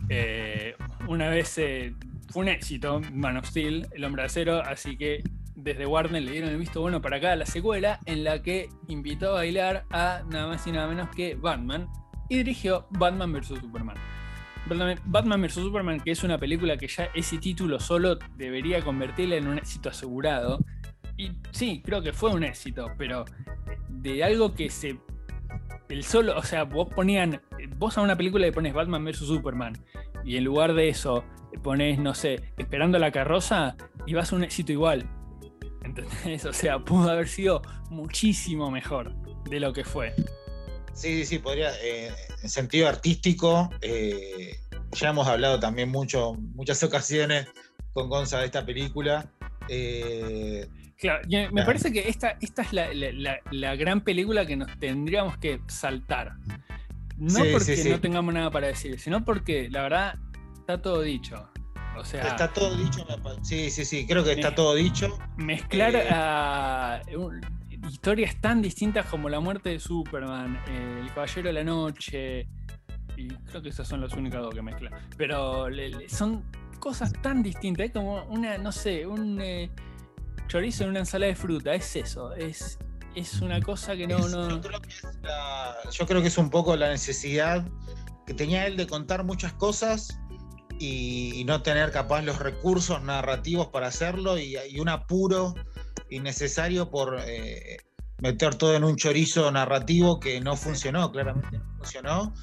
Speaker 1: Eh, una vez eh, fue un éxito, Man of Steel, El Hombre de Acero, así que desde Warner le dieron el visto bueno para acá a la secuela, en la que invitó a bailar a nada más y nada menos que Batman y dirigió Batman vs. Superman. Batman vs. Superman, que es una película que ya ese título solo debería convertirla en un éxito asegurado. Y sí, creo que fue un éxito, pero de algo que se. El solo, o sea, vos ponían. Vos a una película le pones Batman vs. Superman, y en lugar de eso pones, no sé, Esperando la carroza, y vas a un éxito igual. ¿Entendés? O sea, pudo haber sido muchísimo mejor de lo que fue.
Speaker 2: Sí, sí, sí, podría. Eh, en sentido artístico, eh, ya hemos hablado también mucho, muchas ocasiones con Gonza de esta película.
Speaker 1: Eh, claro, me parece que esta, esta es la, gran película que nos tendríamos que saltar. No porque no tengamos nada para decir, sino porque la verdad está todo dicho. O sea,
Speaker 2: está todo dicho, sí, sí, sí, creo que está todo dicho.
Speaker 1: Mezclar a historias tan distintas como la muerte de Superman, El Caballero de la Noche, y creo que esas son las únicas dos que mezcla. Pero son cosas tan distintas, es como una, no sé, un eh, chorizo en una ensalada de fruta, es eso, es, es una cosa que no... Yo,
Speaker 2: creo que es yo creo que es un poco la necesidad que tenía él de contar muchas cosas y, no tener capaz los recursos narrativos para hacerlo y, y un apuro innecesario por eh, meter todo en un chorizo narrativo que no funcionó, claramente no funcionó,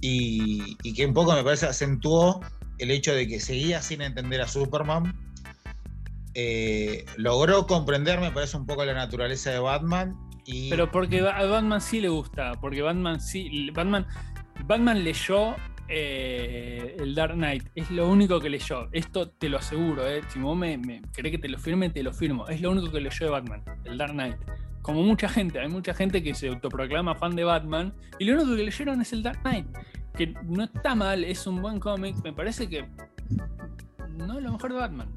Speaker 2: y, que un poco me parece acentuó el hecho de que seguía sin entender a Superman. Eh, logró comprender, me parece, un poco la naturaleza de Batman. Y...
Speaker 1: Pero porque a Batman sí le gusta, porque Batman sí. Batman, Batman leyó eh, el Dark Knight. Es lo único que leyó. Esto te lo aseguro, eh. Si vos me, me querés que te lo firme, te lo firmo. Es lo único que leyó de Batman, el Dark Knight. Como mucha gente, hay mucha gente que se autoproclama fan de Batman y lo único que leyeron es el Dark Knight. Que no está mal, es un buen cómic. Me parece que no es lo mejor de Batman.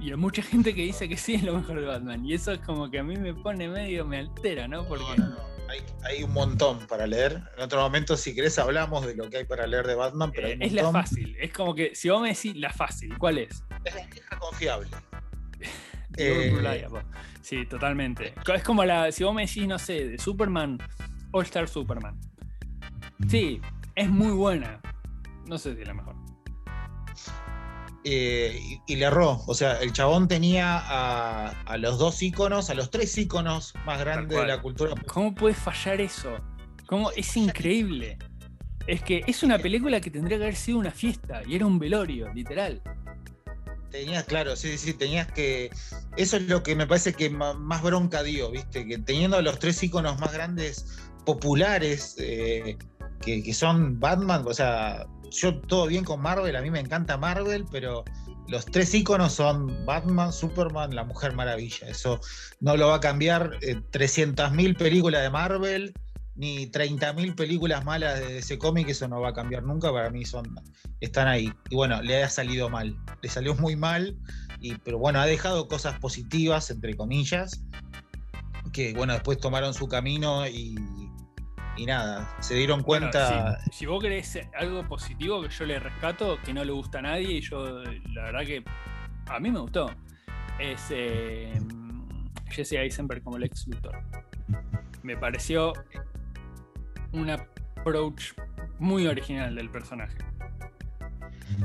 Speaker 1: Y hay mucha gente que dice que sí es lo mejor de Batman. Y eso es como que a mí me pone medio, me altera, ¿no? Porque.
Speaker 2: Hay, un montón para leer. En otro momento, si querés, hablamos de lo que hay para leer de Batman. Pero
Speaker 1: eh, es la fácil. Es como que, si vos me decís la fácil, ¿cuál es?
Speaker 2: Es la vieja confiable.
Speaker 1: eh... sí, totalmente. Es como la, si vos me decís, no sé, de Superman, All Star Superman. Sí, es muy buena. No sé si es la mejor.
Speaker 2: Eh, y, le erró. O sea, el chabón tenía a, los dos íconos, a los tres íconos más grandes de la cultura.
Speaker 1: ¿Cómo puede fallar eso? ¿Cómo? Es increíble. Es que es una película que tendría que haber sido una fiesta y era un velorio, literal.
Speaker 2: Tenías, claro, sí, sí, tenías que. Eso es lo que me parece que más bronca dio, ¿viste? Que teniendo a los tres íconos más grandes populares, eh, que, que, son Batman, o sea, yo todo bien con Marvel, a mí me encanta Marvel, pero los tres iconos son Batman, Superman, la Mujer Maravilla. Eso no lo va a cambiar eh, 300.000 películas de Marvel, ni 30.000 películas malas de ese cómic, eso no va a cambiar nunca. Para mí son, están ahí. Y bueno, le ha salido mal. Le salió muy mal, y, pero bueno, ha dejado cosas positivas, entre comillas, que bueno, después tomaron su camino y y nada, se dieron cuenta.
Speaker 1: si, vos querés algo positivo que yo le rescato, que no le gusta a nadie, y yo la verdad que a mí me gustó, es eh, Jesse Eisenberg como Lex Luthor. Me pareció un approach muy original del personaje.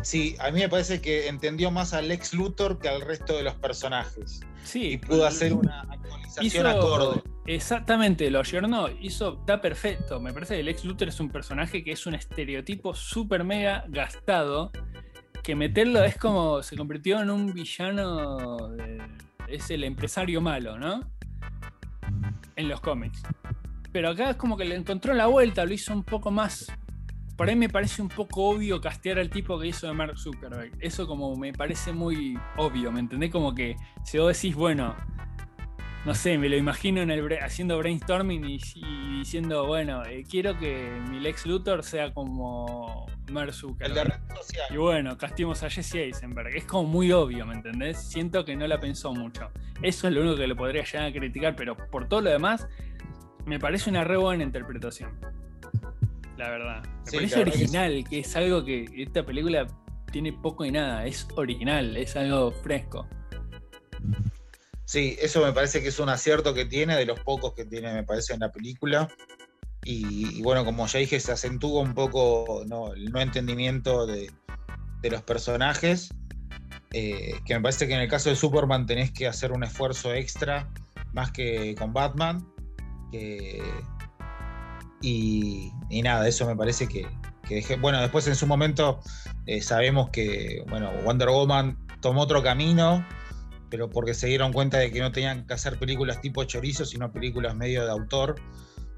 Speaker 2: Sí, a mí me parece que entendió más a Lex Luthor que al resto de los personajes.
Speaker 1: Sí.
Speaker 2: Y pudo hacer una actualización acorde
Speaker 1: Exactamente, lo no hizo, está perfecto. Me parece que Lex Luthor es un personaje que es un estereotipo súper mega gastado. Que meterlo es como se convirtió en un villano. es el empresario malo, ¿no? En los cómics. Pero acá es como que le encontró la vuelta, lo hizo un poco más. Por ahí me parece un poco obvio castear al tipo que hizo de Mark Zuckerberg. Eso como me parece muy obvio, ¿me entendés? Como que si vos decís, bueno, no sé, me lo imagino en el, haciendo brainstorming y, diciendo, bueno, eh, quiero que mi Lex Luthor sea como Mark Zuckerberg. Y bueno, castimos a Jesse Eisenberg. Es como muy obvio, ¿me entendés? Siento que no la pensó mucho. Eso es lo único que le podría llegar a criticar, pero por todo lo demás, me parece una re buena interpretación. La verdad. Parece original, que, es algo que esta película tiene poco y nada. Es original, es algo fresco.
Speaker 2: Sí, eso me parece que es un acierto que tiene, de los pocos que tiene, me parece, en la película. Y, bueno, como ya dije, se acentúa un poco el no entendimiento de, los personajes. Eh, que me parece que en el caso de Superman tenés que hacer un esfuerzo extra, más que con Batman. Y, nada, eso me parece que, dejé. Bueno, después en su momento eh, sabemos que bueno, Wonder Woman tomó otro camino pero porque se dieron cuenta de que no tenían que hacer películas tipo chorizo, sino películas medio de autor,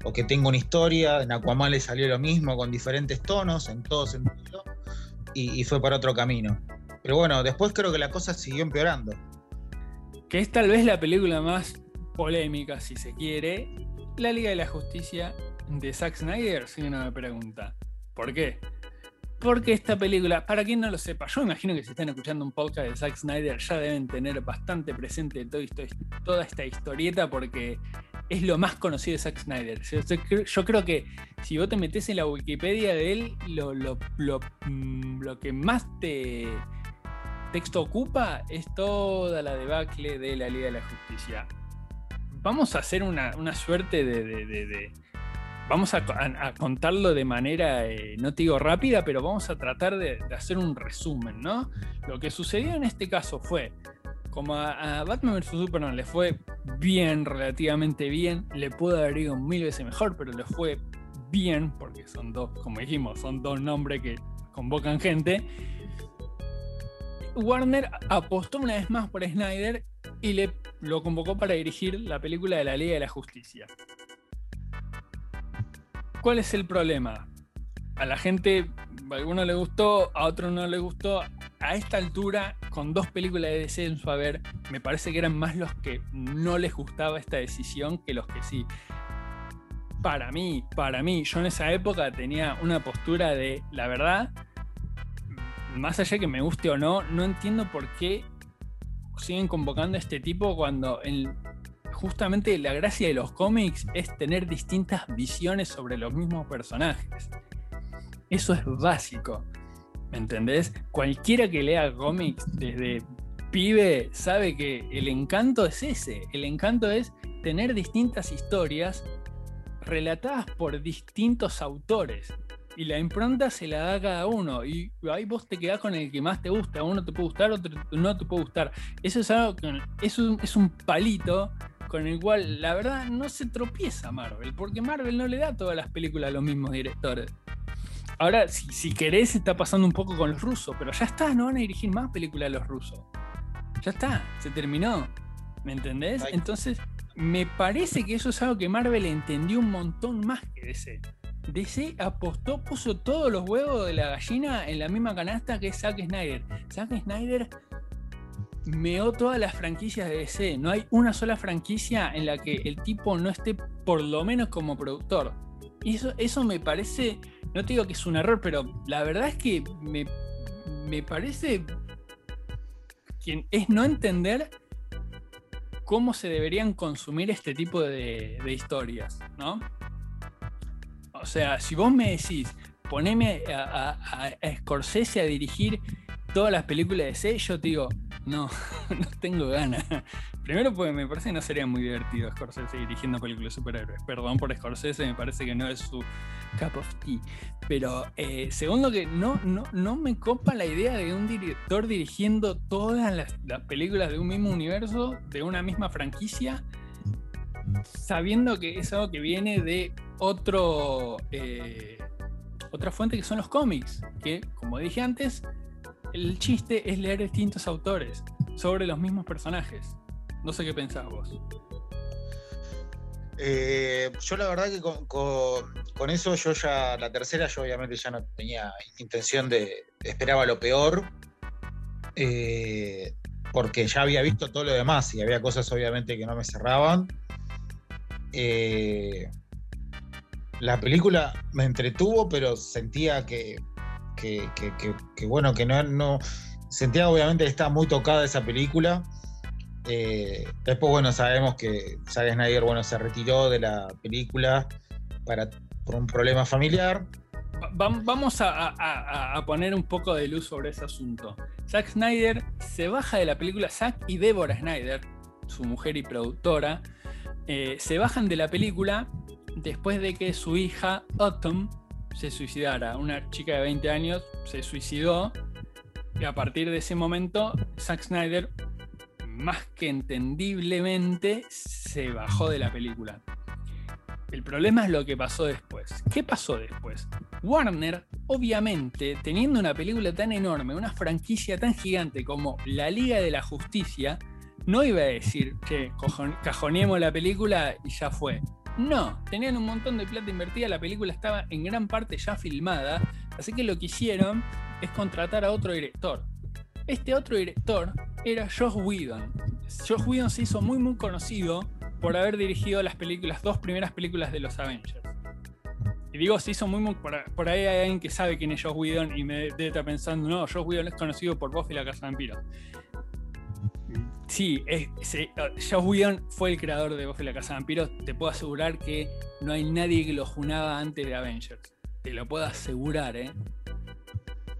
Speaker 2: o que tengo una historia, en Aquaman le salió lo mismo, con diferentes tonos, en todo sentido, y, fue para otro camino. Pero bueno, después creo que la cosa siguió empeorando.
Speaker 1: Que es tal vez la película más polémica, si se quiere, la Liga de la Justicia de Zack Snyder, si uno me pregunta. ¿Por qué? Porque esta película, para quien no lo sepa, yo imagino que si están escuchando un podcast de Zack Snyder ya deben tener bastante presente toda esta historieta porque es lo más conocido de Zack Snyder. Yo, creo que si vos te metes en la Wikipedia de él, lo, mm, que más te texto ocupa es toda la debacle de la Liga de la Justicia. Vamos a hacer una, suerte de vamos a, contarlo de manera, eh, no te digo rápida, pero vamos a tratar de, hacer un resumen, ¿no? Lo que sucedió en este caso fue, como a, Batman vs. Superman le fue bien, relativamente bien, le pudo haber ido mil veces mejor, pero le fue bien, porque son dos, como dijimos, son dos nombres que convocan gente. Warner apostó una vez más por Snyder y le, lo convocó para dirigir la película de la Liga de la Justicia. ¿Cuál es el problema? A la gente, a alguno le gustó, a otro no le gustó. A esta altura, con dos películas de DC en su haber, me parece que eran más los que no les gustaba esta decisión que los que sí. Para mí, para mí, yo en esa época tenía una postura de, la verdad, más allá que me guste o no, no entiendo por qué siguen convocando a este tipo cuando justamente la gracia de los cómics es tener distintas visiones sobre los mismos personajes. Eso es básico. ¿Me entendés? Cualquiera que lea cómics desde pibe sabe que el encanto es ese. El encanto es tener distintas historias relatadas por distintos autores. Y la impronta se la da a cada uno. Y ahí vos te quedás con el que más te gusta. Uno te puede gustar, otro no te puede gustar. Eso es algo que es un, es un palito con el cual la verdad no se tropieza Marvel. Porque Marvel no le da todas las películas a los mismos directores. Ahora, si, si querés, está pasando un poco con los rusos, pero ya está, no van a dirigir más películas a los rusos. Ya está, se terminó. ¿Me entendés? Entonces, me parece que eso es algo que Marvel entendió un montón más que DC. DC apostó, puso todos los huevos de la gallina en la misma canasta que Zack Snyder. Zack Snyder meó todas las franquicias de DC. No hay una sola franquicia en la que el tipo no esté por lo menos como productor. Y eso, eso me parece, no te digo que es un error, pero la verdad es que me, me parece que es no entender cómo se deberían consumir este tipo de, historias, ¿no? O sea, si vos me decís, poneme a, a, Scorsese a dirigir todas las películas de C, yo te digo, no, no tengo ganas. Primero, porque me parece que no sería muy divertido Scorsese dirigiendo películas de superhéroes. Perdón por Scorsese, me parece que no es su cup of tea. Pero eh, segundo, que no, no, no me copa la idea de un director dirigiendo todas las, películas de un mismo universo, de una misma franquicia, sabiendo que es algo que viene de otro. Eh, otra fuente que son los cómics, que como dije antes, el chiste es leer distintos autores sobre los mismos personajes. No sé qué pensás vos.
Speaker 2: Eh, yo la verdad que con, eso yo ya, la tercera yo obviamente ya no tenía intención de, esperaba lo peor, eh, porque ya había visto todo lo demás y había cosas obviamente que no me cerraban. Eh, la película me entretuvo, pero sentía que, que, bueno, que no, no, sentía obviamente que estaba muy tocada esa película. Eh, después, bueno, sabemos que Zack Snyder, bueno, se retiró de la película para, por un problema familiar.
Speaker 1: Vamos a, poner un poco de luz sobre ese asunto. Zack Snyder se baja de la película, Zack y Deborah Snyder, su mujer y productora, eh, se bajan de la película después de que su hija Autumn se suicidara. Una chica de 20 años se suicidó y a partir de ese momento Zack Snyder, más que entendiblemente, se bajó de la película. El problema es lo que pasó después. ¿Qué pasó después? Warner, obviamente, teniendo una película tan enorme, una franquicia tan gigante como La Liga de la Justicia, no iba a decir que cajoneemos la película y ya fue. No, tenían un montón de plata invertida, la película estaba en gran parte ya filmada, así que lo que hicieron es contratar a otro director. Este otro director era Josh Whedon. Josh Whedon se hizo muy muy conocido por haber dirigido las películas, dos primeras películas de los Avengers. Y digo, se hizo muy, muy por, ahí hay alguien que sabe quién es Josh Whedon y me debe estar pensando, no, Josh Whedon es conocido por Buffy la Casa de Vampiros. Sí, es, Josh Whedon fue el creador de Buffy la Casa de Vampiros. Te puedo asegurar que no hay nadie que lo junaba antes de Avengers. Te lo puedo asegurar, ¿eh?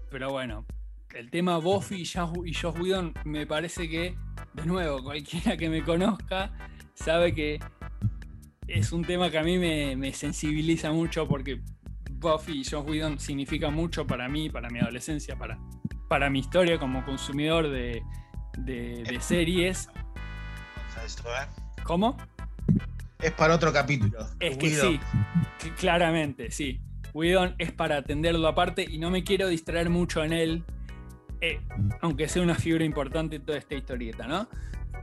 Speaker 1: Pero bueno, el tema Buffy y Josh, Whedon me parece que, de nuevo, cualquiera que me conozca sabe que es un tema que a mí me, sensibiliza mucho porque Buffy y Josh Whedon significa mucho para mí, para mi adolescencia, para, para mi historia como consumidor de, de, series. ¿Cómo?
Speaker 2: Es para otro capítulo.
Speaker 1: Es que sí, claramente, sí. Widon es para atenderlo aparte y no me quiero distraer mucho en él, eh, aunque sea una figura importante en toda esta historieta, ¿no?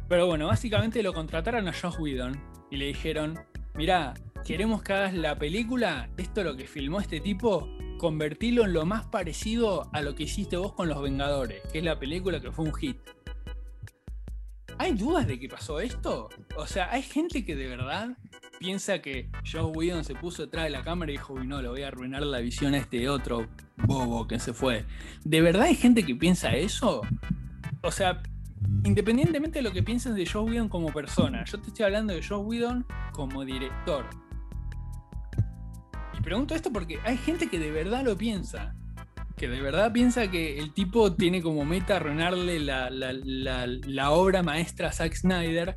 Speaker 1: Pero bueno, básicamente lo contrataron a Josh Whedon y le dijeron, mirá, queremos que hagas la película, esto lo que filmó este tipo, convertirlo en lo más parecido a lo que hiciste vos con Los Vengadores, que es la película que fue un hit. ¿Hay dudas de que pasó esto? O sea, hay gente que de verdad piensa que Joe Whedon se puso detrás de la cámara y dijo, uy, no, le voy a arruinar la visión a este otro bobo que se fue. ¿De verdad hay gente que piensa eso? O sea, independientemente de lo que pienses de Joe Whedon como persona, yo te estoy hablando de Joe Whedon como director. Y pregunto esto porque hay gente que de verdad lo piensa. Que de verdad piensa que el tipo tiene como meta arruinarle la, obra maestra a Zack Snyder.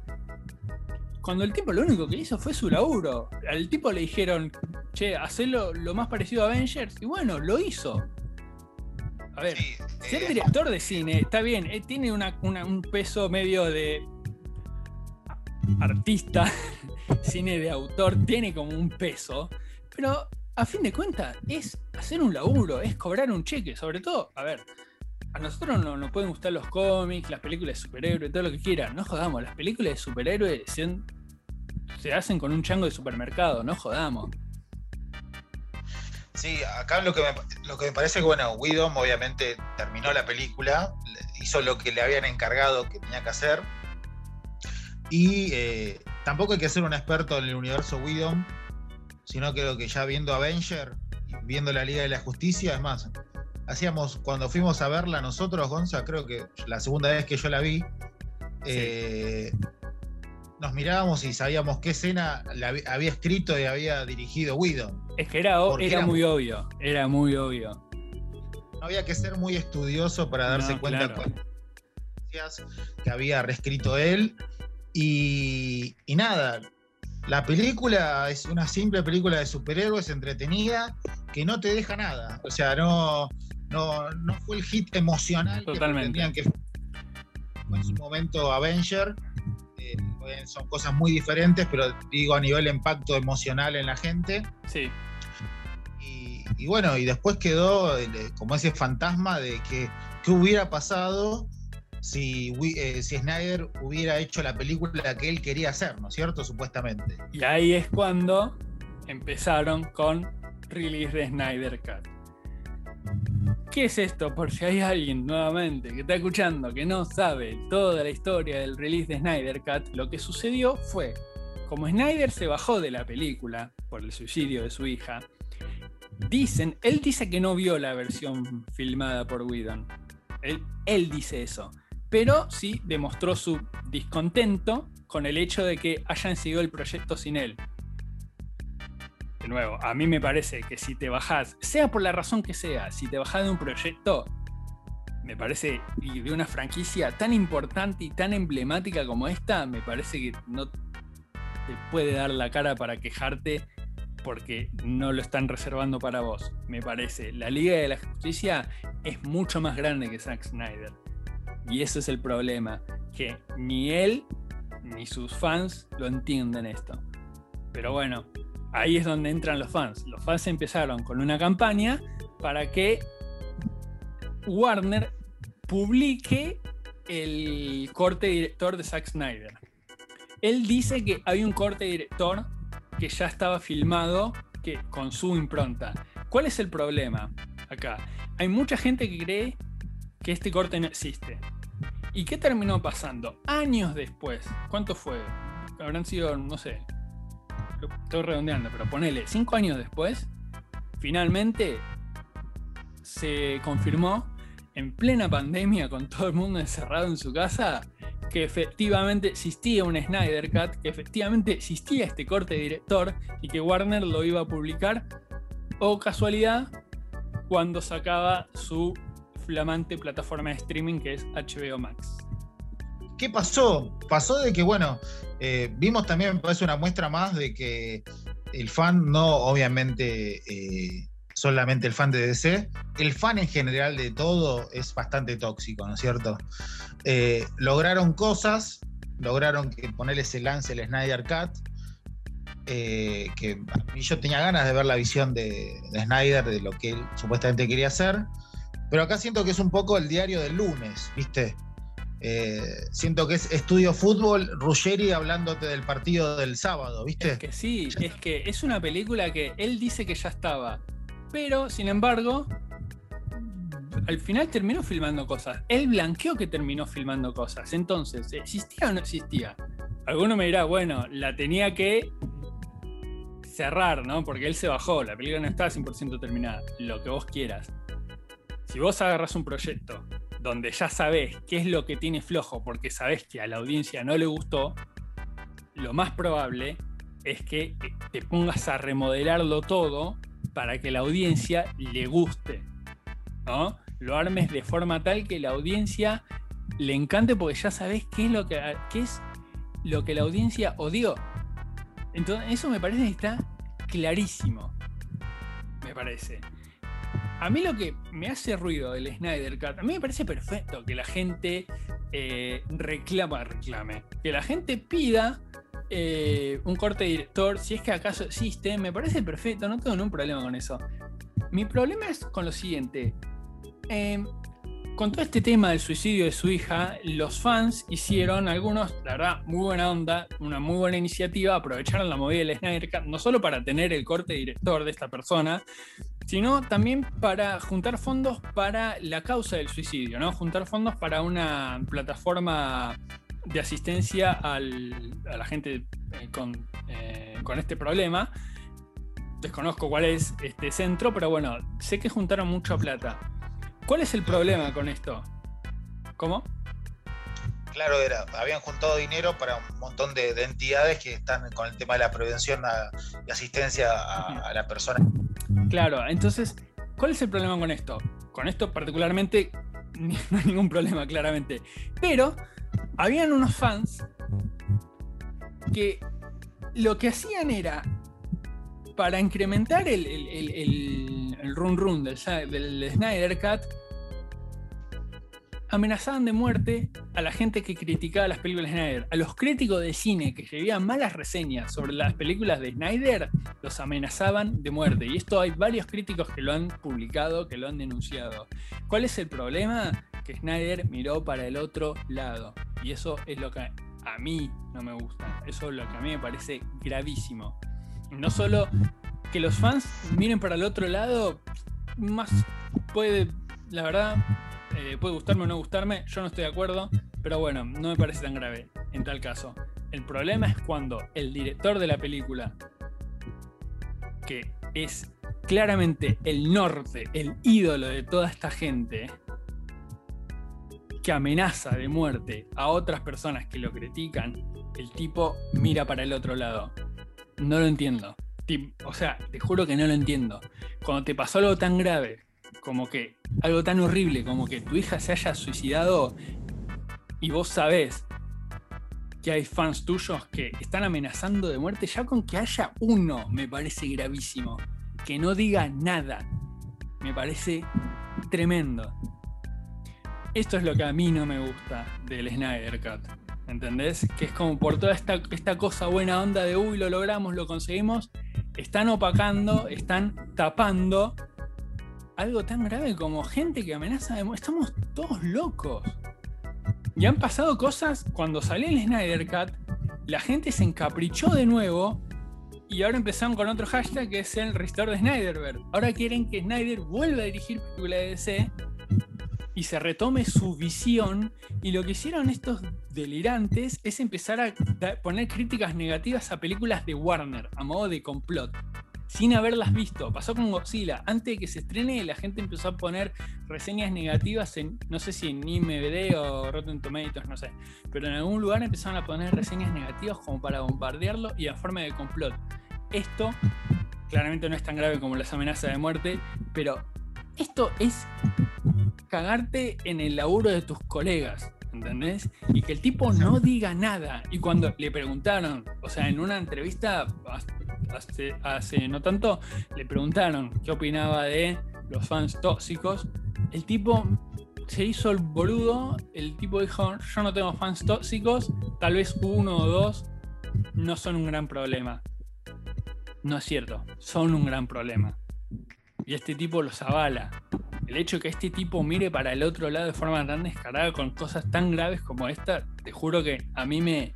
Speaker 1: Cuando el tipo lo único que hizo fue su laburo. Al tipo le dijeron, che, hacelo lo más parecido a Avengers. Y bueno, lo hizo. A ver, ser eh, director de cine está bien, eh, tiene un peso medio de artista, cine de autor, tiene como un peso, pero a fin de cuentas es hacer un laburo, es cobrar un cheque, sobre todo, a ver, a nosotros no nos pueden gustar los cómics, las películas de superhéroes, todo lo que quieran, no jodamos, las películas de superhéroes se, hacen con un chango de supermercado, no jodamos.
Speaker 2: Sí, acá lo que, me, lo que parece que, bueno, Widom obviamente terminó la película, hizo lo que le habían encargado que tenía que hacer. Y eh, tampoco hay que ser un experto en el universo Widom, sino creo que ya viendo Avenger, viendo la Liga de la Justicia, es más, hacíamos, cuando fuimos a verla nosotros, Gonza, creo que la segunda vez que yo la vi, eh, nos mirábamos y sabíamos qué escena había escrito y había dirigido Guido.
Speaker 1: Es que era, era, muy obvio, era muy obvio.
Speaker 2: No había que ser muy estudioso para darse cuenta que había reescrito él. Y, nada, la película es una simple película de superhéroes entretenida que no te deja nada. O sea, no, no, fue el hit emocional
Speaker 1: Totalmente.
Speaker 2: que que en su momento Avenger son cosas muy diferentes, pero digo a nivel impacto emocional en la gente.
Speaker 1: Sí.
Speaker 2: Y, bueno, y después quedó como ese fantasma de que qué hubiera pasado si, eh, si Snyder hubiera hecho la película que él quería hacer, ¿no es cierto? Supuestamente.
Speaker 1: Y ahí es cuando empezaron con Release de Snyder Cut. ¿Qué es esto? Por si hay alguien nuevamente que está escuchando que no sabe toda la historia del release de Snyder Cut, lo que sucedió fue, como Snyder se bajó de la película por el suicidio de su hija, dicen, él dice que no vio la versión filmada por Whedon. Él, él dice eso. Pero sí demostró su discontento con el hecho de que hayan seguido el proyecto sin él de nuevo, a mí me parece que si te bajás, sea por la razón que sea, si te bajás de un proyecto, me parece, y de una franquicia tan importante y tan emblemática como esta, me parece que no te puede dar la cara para quejarte porque no lo están reservando para vos. Me parece, la Liga de la Justicia es mucho más grande que Zack Snyder. Y ese es el problema, que ni él ni sus fans lo entienden esto. Pero bueno, ahí es donde entran los fans. Los fans empezaron con una campaña para que Warner publique el corte director de Zack Snyder. Él dice que hay un corte director que ya estaba filmado que, con su impronta. ¿Cuál es el problema acá? Hay mucha gente que cree que este corte no existe. ¿Y qué terminó pasando? Años después. ¿Cuánto fue? Habrán sido, no sé, estoy redondeando, pero ponele, cinco años después, finalmente se confirmó en plena pandemia con todo el mundo encerrado en su casa que efectivamente existía un Snyder Cut, que efectivamente existía este corte de director y que Warner lo iba a publicar, o casualidad, cuando sacaba su flamante plataforma de streaming que es HBO Max.
Speaker 2: ¿Qué pasó? Pasó de que, bueno, eh, vimos también, me parece una muestra más de que el fan no, obviamente, eh, solamente el fan de DC, el fan en general de todo es bastante tóxico, ¿no es cierto? Eh, lograron cosas, lograron que ponerle ese lance el Snyder Cut, que yo tenía ganas de ver la visión de, de Snyder, de lo que él supuestamente quería hacer, pero acá siento que es un poco el diario del lunes, ¿viste? Eh, siento que es estudio fútbol, Ruggeri hablándote del partido del sábado, ¿viste?
Speaker 1: Es que sí, es que es una película que él dice que ya estaba, pero sin embargo, al final terminó filmando cosas. Él blanqueó que terminó filmando cosas. Entonces, ¿existía o no existía? Alguno me dirá, bueno, la tenía que cerrar, ¿no? Porque él se bajó, la película no estaba 100% terminada, lo que vos quieras. Si vos agarras un proyecto donde ya sabes qué es lo que tiene flojo porque sabes que a la audiencia no le gustó, lo más probable es que te pongas a remodelarlo todo para que la audiencia le guste. ¿no? Lo armes de forma tal que la audiencia le encante porque ya sabes qué es lo que, qué es lo que la audiencia odió. Entonces, eso me parece que está clarísimo. Me parece. A mí lo que me hace ruido del Snyder Cut, a mí me parece perfecto que la gente eh, reclama, reclame. Que la gente pida eh, un corte director, si es que acaso existe, me parece perfecto, no tengo ningún problema con eso. Mi problema es con lo siguiente. Eh, con todo este tema del suicidio de su hija, los fans hicieron algunos, la verdad, muy buena onda, una muy buena iniciativa, aprovecharon la movida del Snyder Cut, no solo para tener el corte director de esta persona, sino también para juntar fondos para la causa del suicidio, ¿no? Juntar fondos para una plataforma de asistencia a la gente eh, con, eh, con este problema. Desconozco cuál es este centro, pero bueno, sé que juntaron mucha plata. ¿Cuál es el problema con esto? ¿Cómo?
Speaker 2: Claro, era, habían juntado dinero para un montón de, entidades que están con el tema de la prevención y asistencia a, la persona.
Speaker 1: Claro, entonces, ¿cuál es el problema con esto? Con esto particularmente no hay ningún problema, claramente. Pero habían unos fans que lo que hacían era, para incrementar el, run run del, del Snyder Cut, amenazaban de muerte a la gente que criticaba las películas de Snyder. A los críticos de cine que escribían malas reseñas sobre las películas de Snyder, los amenazaban de muerte. Y esto hay varios críticos que lo han publicado, que lo han denunciado. ¿Cuál es el problema? Que Snyder miró para el otro lado. Y eso es lo que a mí no me gusta. Eso es lo que a mí me parece gravísimo. No solo que los fans miren para el otro lado, más puede, la verdad, eh, puede gustarme o no gustarme, yo no estoy de acuerdo, pero bueno, no me parece tan grave en tal caso. El problema es cuando el director de la película, que es claramente el norte, el ídolo de toda esta gente, que amenaza de muerte a otras personas que lo critican, el tipo mira para el otro lado. No lo entiendo. O sea, te juro que no lo entiendo. Cuando te pasó algo tan grave como que algo tan horrible como que tu hija se haya suicidado y vos sabés que hay fans tuyos que están amenazando de muerte, ya con que haya uno me parece gravísimo. Que no diga nada. Me parece tremendo. Esto es lo que a mí no me gusta del Snyder Cut. ¿Entendés? Que es como por toda esta, esta cosa buena onda de uy, lo logramos, lo conseguimos. Están opacando, están tapando algo tan grave como gente que amenaza de Estamos todos locos. Y han pasado cosas cuando salió el Snyder Cut, la gente se encaprichó de nuevo y ahora empezaron con otro hashtag que es el Restore de Snyderverse. Ahora quieren que Snyder vuelva a dirigir películas de DC y se retome su visión. Y lo que hicieron estos delirantes es empezar a poner críticas negativas a películas de Warner a modo de complot sin haberlas visto. Pasó con Godzilla. Antes de que se estrene, la gente empezó a poner reseñas negativas en, no sé si en IMDb o Rotten Tomatoes, no sé. Pero en algún lugar empezaron a poner reseñas negativas como para bombardearlo y a forma de complot. Esto claramente no es tan grave como las amenazas de muerte, pero esto es cagarte en el laburo de tus colegas. ¿entendés? Y que el tipo no diga nada. Y cuando le preguntaron, o sea, en una entrevista hace, no tanto, le preguntaron qué opinaba de los fans tóxicos. El tipo se hizo el boludo, el tipo dijo, yo no tengo fans tóxicos, tal vez uno o dos no son un gran problema. No es cierto, son un gran problema. Y este tipo los avala el hecho de que este tipo mire para el otro lado de forma tan descarada con cosas tan graves como esta, te juro que a mí me,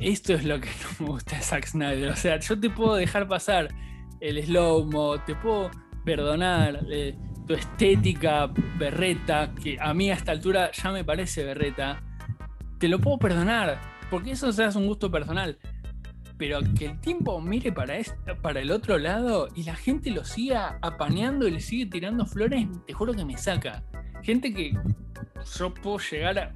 Speaker 1: esto es lo que no me gusta de Zack Snyder. O sea, yo te puedo dejar pasar el slow-mo, te puedo perdonar eh, tu estética berreta, que a mí a esta altura ya me parece berreta. Te lo puedo perdonar, porque eso se hace un gusto personal pero que el tiempo mire para, el otro lado y la gente lo siga apañando y le sigue tirando flores, te juro que me saca. gente que yo puedo llegar a.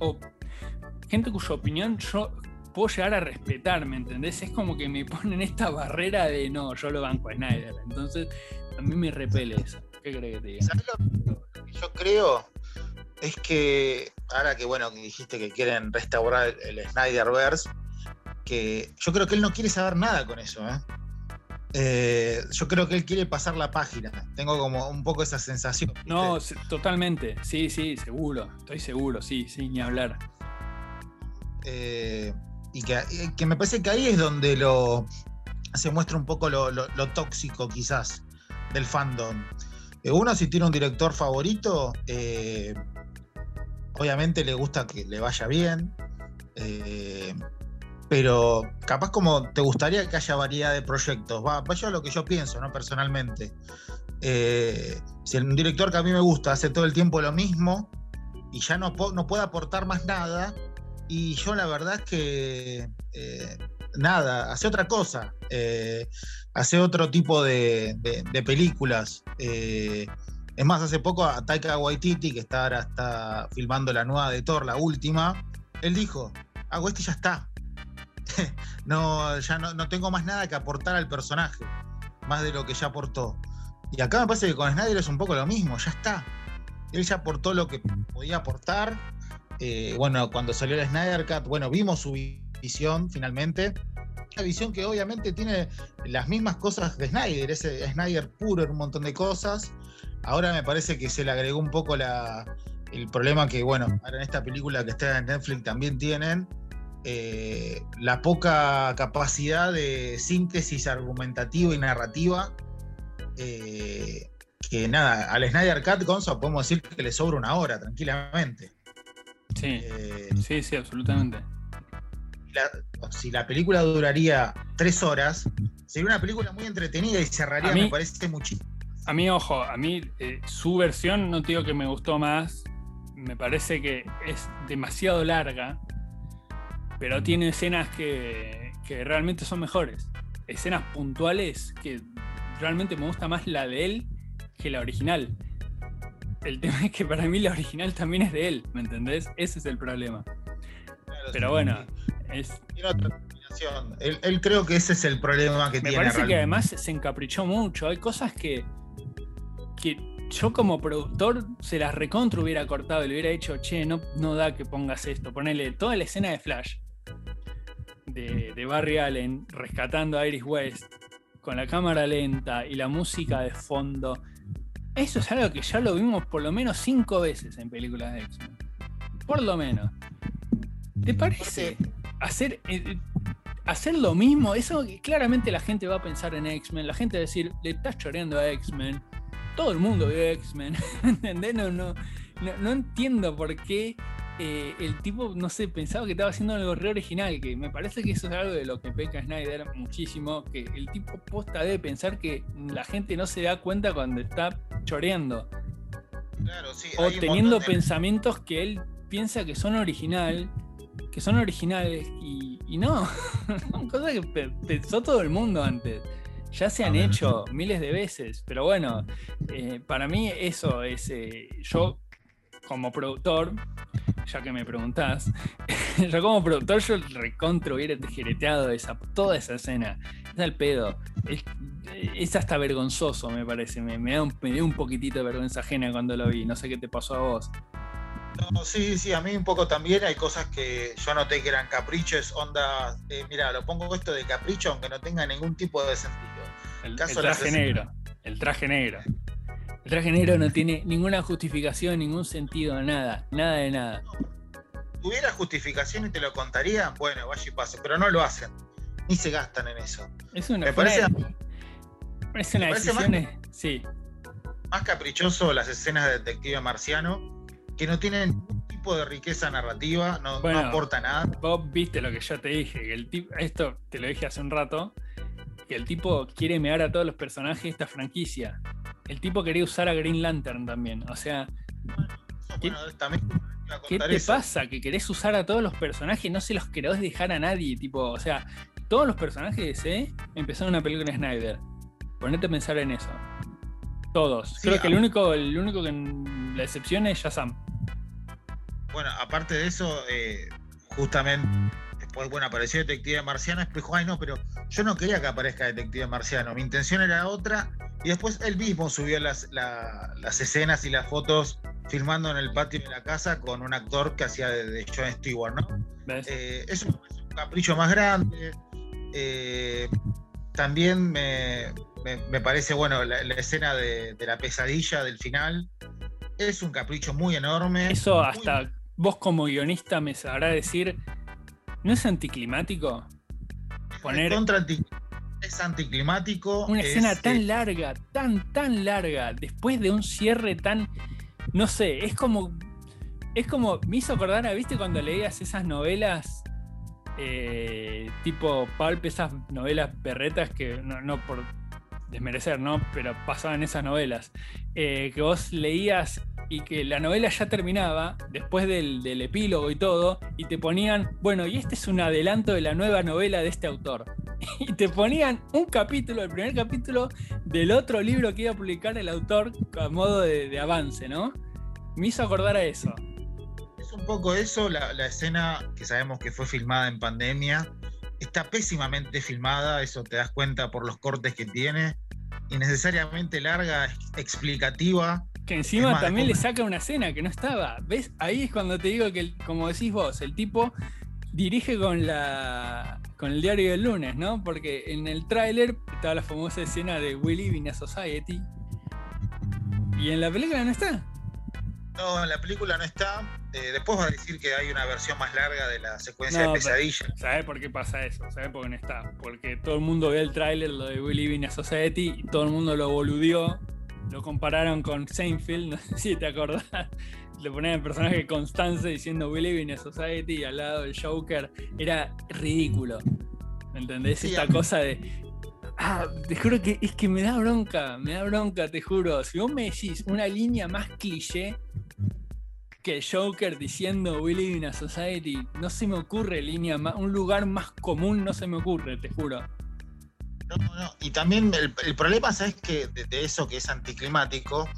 Speaker 1: gente cuya opinión yo puedo llegar a respetar, ¿me entendés? Es como que me ponen esta barrera de no, yo lo banco a Snyder. Entonces, a mí me repele eso. ¿Qué crees que te diga?
Speaker 2: lo que yo creo? Es que ahora que bueno, que dijiste que quieren restaurar el Snyderverse, que yo creo que él no quiere saber nada con eso, ¿eh? Eh, yo creo que él quiere pasar la página. Tengo como un poco esa sensación.
Speaker 1: No, totalmente. Sí, sí, seguro. Estoy seguro, sí, sí, ni hablar.
Speaker 2: Eh, y que, me parece que ahí es donde se muestra un poco lo, tóxico quizás del fandom. Eh, uno si tiene un director favorito, obviamente le gusta que le vaya bien pero capaz como te gustaría que haya variedad de proyectos. Va, vaya lo que yo pienso, ¿no? Personalmente. Eh, si un director que a mí me gusta hace todo el tiempo lo mismo y ya no, no puede aportar más nada, y yo la verdad es que eh, nada, hace otra cosa, eh, hace otro tipo de, películas. es más, hace poco a Taika Waititi, que está ahora está filmando la nueva de Thor, la última, él dijo, hago este y ya está no, ya no, tengo más nada que aportar al personaje, más de lo que ya aportó. Y acá me parece que con Snyder es un poco lo mismo, ya está. Él ya aportó lo que podía aportar. Eh, bueno, cuando salió el Snyder Cut, bueno, vimos su visión finalmente. Una visión que obviamente tiene las mismas cosas de Snyder, ese Snyder puro en un montón de cosas. Ahora me parece que se le agregó un poco la, el problema que, bueno, ahora en esta película que está en Netflix también tienen, eh, la poca capacidad de síntesis argumentativa y narrativa. Eh, que nada, al Snyder Cut, Gonzo, podemos decir que le sobra una hora, tranquilamente.
Speaker 1: Sí, eh, sí, sí, absolutamente.
Speaker 2: si la película duraría tres horas, sería una película muy entretenida y cerraría, me parece muchísimo.
Speaker 1: A mí, ojo, a mí su versión no digo que me gustó más, me parece que es demasiado larga pero tiene escenas que, realmente son mejores. Escenas puntuales que realmente me gusta más la de él que la original. El tema es que para mí la original también es de él, ¿me entendés? Ese es el problema. Pero bueno, es.
Speaker 2: Tiene otra él, él, creo que ese es el problema que tiene.
Speaker 1: Me parece que además se encaprichó mucho. Hay cosas que, que yo como productor se las recontra hubiera cortado y le hubiera dicho, che, no, no da que pongas esto. Ponele toda la escena de Flash de, Barry Allen rescatando a Iris West con la cámara lenta y la música de fondo, eso es algo que ya lo vimos por lo menos cinco veces en películas de X-Men. Por lo menos. ¿Te parece hacer, eh, hacer lo mismo? Eso que claramente la gente va a pensar en X-Men, la gente va a decir, le estás choreando a X-Men. Todo el mundo ve X-Men. ¿Entendés? no, no, no entiendo por qué eh, el tipo, no sé, pensaba que estaba haciendo algo re original, que me parece que eso es algo de lo que peca Snyder muchísimo, que el tipo posta debe pensar que la gente no se da cuenta cuando está choreando. o teniendo pensamientos que él piensa que son original, que son originales, y, no, son cosas que pensó todo el mundo antes. Ya se han hecho miles de veces, pero bueno, eh, para mí eso es, eh, yo como productor, ya que me preguntás, yo como productor yo recontra hubiera tijereteado esa, toda esa escena. Es al pedo. Es, hasta vergonzoso, me parece. Me, me, da un, dio un poquitito de vergüenza ajena cuando lo vi. No sé qué te pasó a vos.
Speaker 2: No, sí, sí, a mí un poco también hay cosas que yo noté que eran caprichos, onda, eh, mira, lo pongo esto de capricho aunque no tenga ningún tipo de sentido.
Speaker 1: El, el traje negro, el traje negro. El traje negro no tiene ninguna justificación, ningún sentido, nada, nada de nada.
Speaker 2: Tuviera justificación y te lo contaría, bueno, vaya y pase, pero no lo hacen, ni se gastan en eso.
Speaker 1: Es una, me parece, parece una decisión, más, sí.
Speaker 2: Más caprichoso las escenas de Detective Marciano, que no tienen ningún tipo de riqueza narrativa, no, aporta nada.
Speaker 1: Vos viste lo que yo te dije, que el tipo, esto te lo dije hace un rato, que el tipo quiere mear a todos los personajes de esta franquicia el tipo quería usar a Green Lantern también. O sea. ¿Qué, te pasa? Que querés usar a todos los personajes, no se los querés dejar a nadie. Tipo, o sea, todos los personajes de C empezaron una película de Snyder. Ponete a pensar en eso. Todos. Creo que el único, el único que la excepción es Shazam.
Speaker 2: Bueno, aparte de eso, eh, justamente bueno, apareció Detective Marciano, explicó, ay no, pero yo no quería que aparezca Detective Marciano, mi intención era otra, y después él mismo subió las, las escenas y las fotos filmando en el patio de la casa con un actor que hacía de, John Stewart, ¿no? Eh, es, un, capricho más grande. Eh, también me, parece, bueno, la, escena de, la pesadilla del final es un capricho muy enorme.
Speaker 1: Eso hasta vos como guionista me sabrá decir, ¿no es anticlimático?
Speaker 2: Poner... es anticlimático.
Speaker 1: Una escena tan eh, larga, tan, tan larga, después de un cierre tan no sé, es como. Es como. Me hizo acordar, ¿viste cuando leías esas novelas? Eh, tipo Pulp, esas novelas perretas que no, por desmerecer, ¿no? Pero pasaban esas novelas. Eh, que vos leías y que la novela ya terminaba, después del, del, epílogo y todo, y te ponían, bueno, y este es un adelanto de la nueva novela de este autor. Y te ponían un capítulo, el primer capítulo del otro libro que iba a publicar el autor a modo de, avance, ¿no? Me hizo acordar a eso.
Speaker 2: Es un poco eso, la, escena que sabemos que fue filmada en pandemia, está pésimamente filmada, eso te das cuenta por los cortes que tiene, innecesariamente larga, explicativa.
Speaker 1: Que encima también le saca una escena que no estaba. ¿Ves? Ahí es cuando te digo que, como decís vos, el tipo dirige con la con el diario del lunes, ¿no? Porque en el tráiler estaba la famosa escena de We Live in a Society. Y en la película no está.
Speaker 2: No, en la película no está. Eh, después va a decir que hay una versión más larga de la secuencia de pesadilla.
Speaker 1: ¿Sabes por qué pasa eso? ¿Sabes por qué no está? Porque todo el mundo ve el tráiler, lo de We Live in a Society, y todo el mundo lo boludió. Lo compararon con Seinfeld, no sé si te acordás le ponían el personaje Constance diciendo We live in a society y al lado del Joker. Era ridículo. ¿Me entendés? Esta cosa de. Ah, te juro que es que me da bronca, me da bronca, te juro. Si vos me decís una línea más cliché que Joker diciendo We live in a society, no se me ocurre línea más, un lugar más común no se me ocurre, te juro.
Speaker 2: No, no, y también el, problema, ¿sabes que de, de, eso que es anticlimático?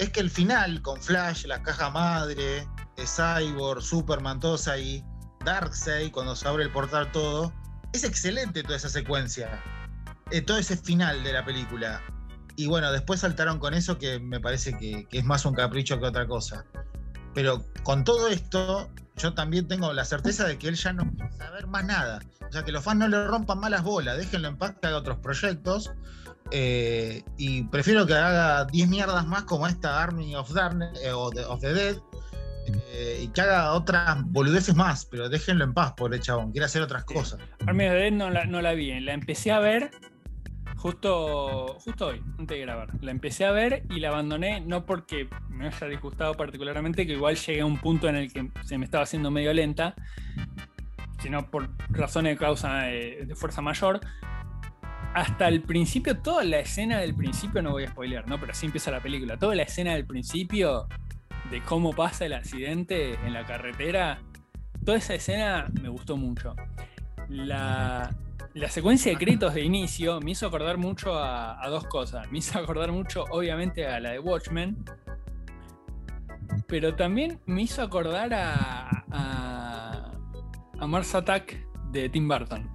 Speaker 2: es que el final, con Flash, la caja madre, Cyborg, Superman, todos ahí, Darkseid, cuando se abre el portal todo, es excelente toda esa secuencia. Eh, todo ese final de la película. Y bueno, después saltaron con eso que me parece que, es más un capricho que otra cosa. Pero con todo esto, yo también tengo la certeza de que él ya no quiere saber más nada. O sea, que los fans no le rompan malas bolas, déjenlo en paz que haga otros proyectos eh, y prefiero que haga 10 mierdas más como esta Army of, Darkness, eh, of the Dead. Eh, y que haga otras boludeces más, pero déjenlo en paz, pobre chabón. Quiere hacer otras cosas.
Speaker 1: Army of the Dead no la, no la vi, la empecé a ver justo, justo hoy, antes de grabar. La empecé a ver y la abandoné, no porque me haya disgustado particularmente, que igual llegué a un punto en el que se me estaba haciendo medio lenta, sino por razones de causa de fuerza mayor hasta el principio, toda la escena del principio, no voy a spoilear, ¿no? Pero así empieza la película. Toda la escena del principio de cómo pasa el accidente en la carretera, toda esa escena me gustó mucho. La, secuencia de créditos de inicio me hizo acordar mucho a, dos cosas. Me hizo acordar mucho, obviamente, a la de Watchmen, pero también me hizo acordar a, a, a Mars Attack de Tim Burton.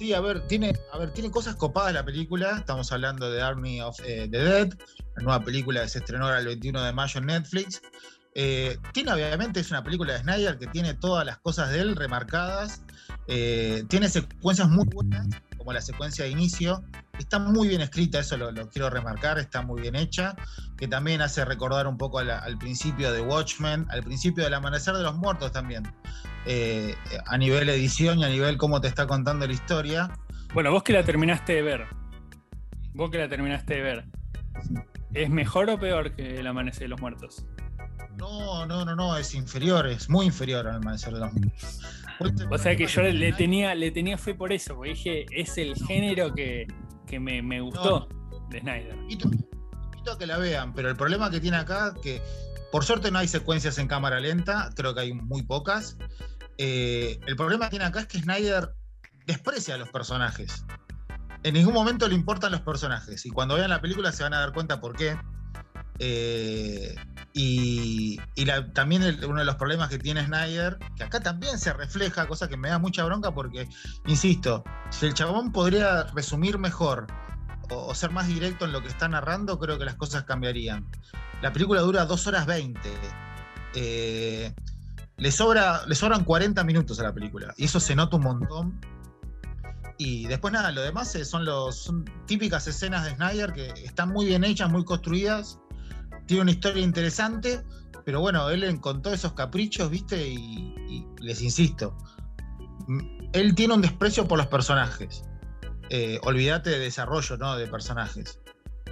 Speaker 2: Sí, a ver, tiene, a ver, tiene cosas copadas la película. Estamos hablando de Army of eh, the Dead, la nueva película que se estrenó el 21 de mayo en Netflix. Eh, tiene, obviamente, es una película de Snyder que tiene todas las cosas de él remarcadas. Eh, tiene secuencias muy buenas, como la secuencia de inicio. Está muy bien escrita, eso lo, quiero remarcar, está muy bien hecha. Que también hace recordar un poco al principio de Watchmen, al principio del Amanecer de los Muertos también. Eh, a nivel edición y a nivel cómo te está contando la historia.
Speaker 1: Bueno, vos que la terminaste de ver, vos que la terminaste de ver, ¿es mejor o peor que El Amanecer de los Muertos?
Speaker 2: No, no, no, no, es inferior, es muy inferior al Amanecer de los Muertos.
Speaker 1: O sea que yo le tenía, le tenía fe por eso, porque dije, es el género que, me, gustó de Snyder.
Speaker 2: Invito, a que la vean, pero el problema que tiene acá, que por suerte no hay secuencias en cámara lenta, creo que hay muy pocas. Eh, el problema que tiene acá es que Snyder desprecia a los personajes. en ningún momento le importan los personajes. Y cuando vean la película se van a dar cuenta por qué. Eh, y, también uno de los problemas que tiene Snyder, que acá también se refleja, cosa que me da mucha bronca porque, insisto, si el chabón podría resumir mejor o, ser más directo en lo que está narrando, creo que las cosas cambiarían. La película dura 2 horas 20. Eh, le, sobra, le sobran 40 minutos a la película. Y eso se nota un montón. Y después nada, lo demás son, los, son típicas escenas de Snyder que están muy bien hechas, muy construidas tiene una historia interesante, pero bueno, él encontró esos caprichos, ¿viste? Y, les insisto, él tiene un desprecio por los personajes. Eh, olvídate de desarrollo, ¿no? De personajes.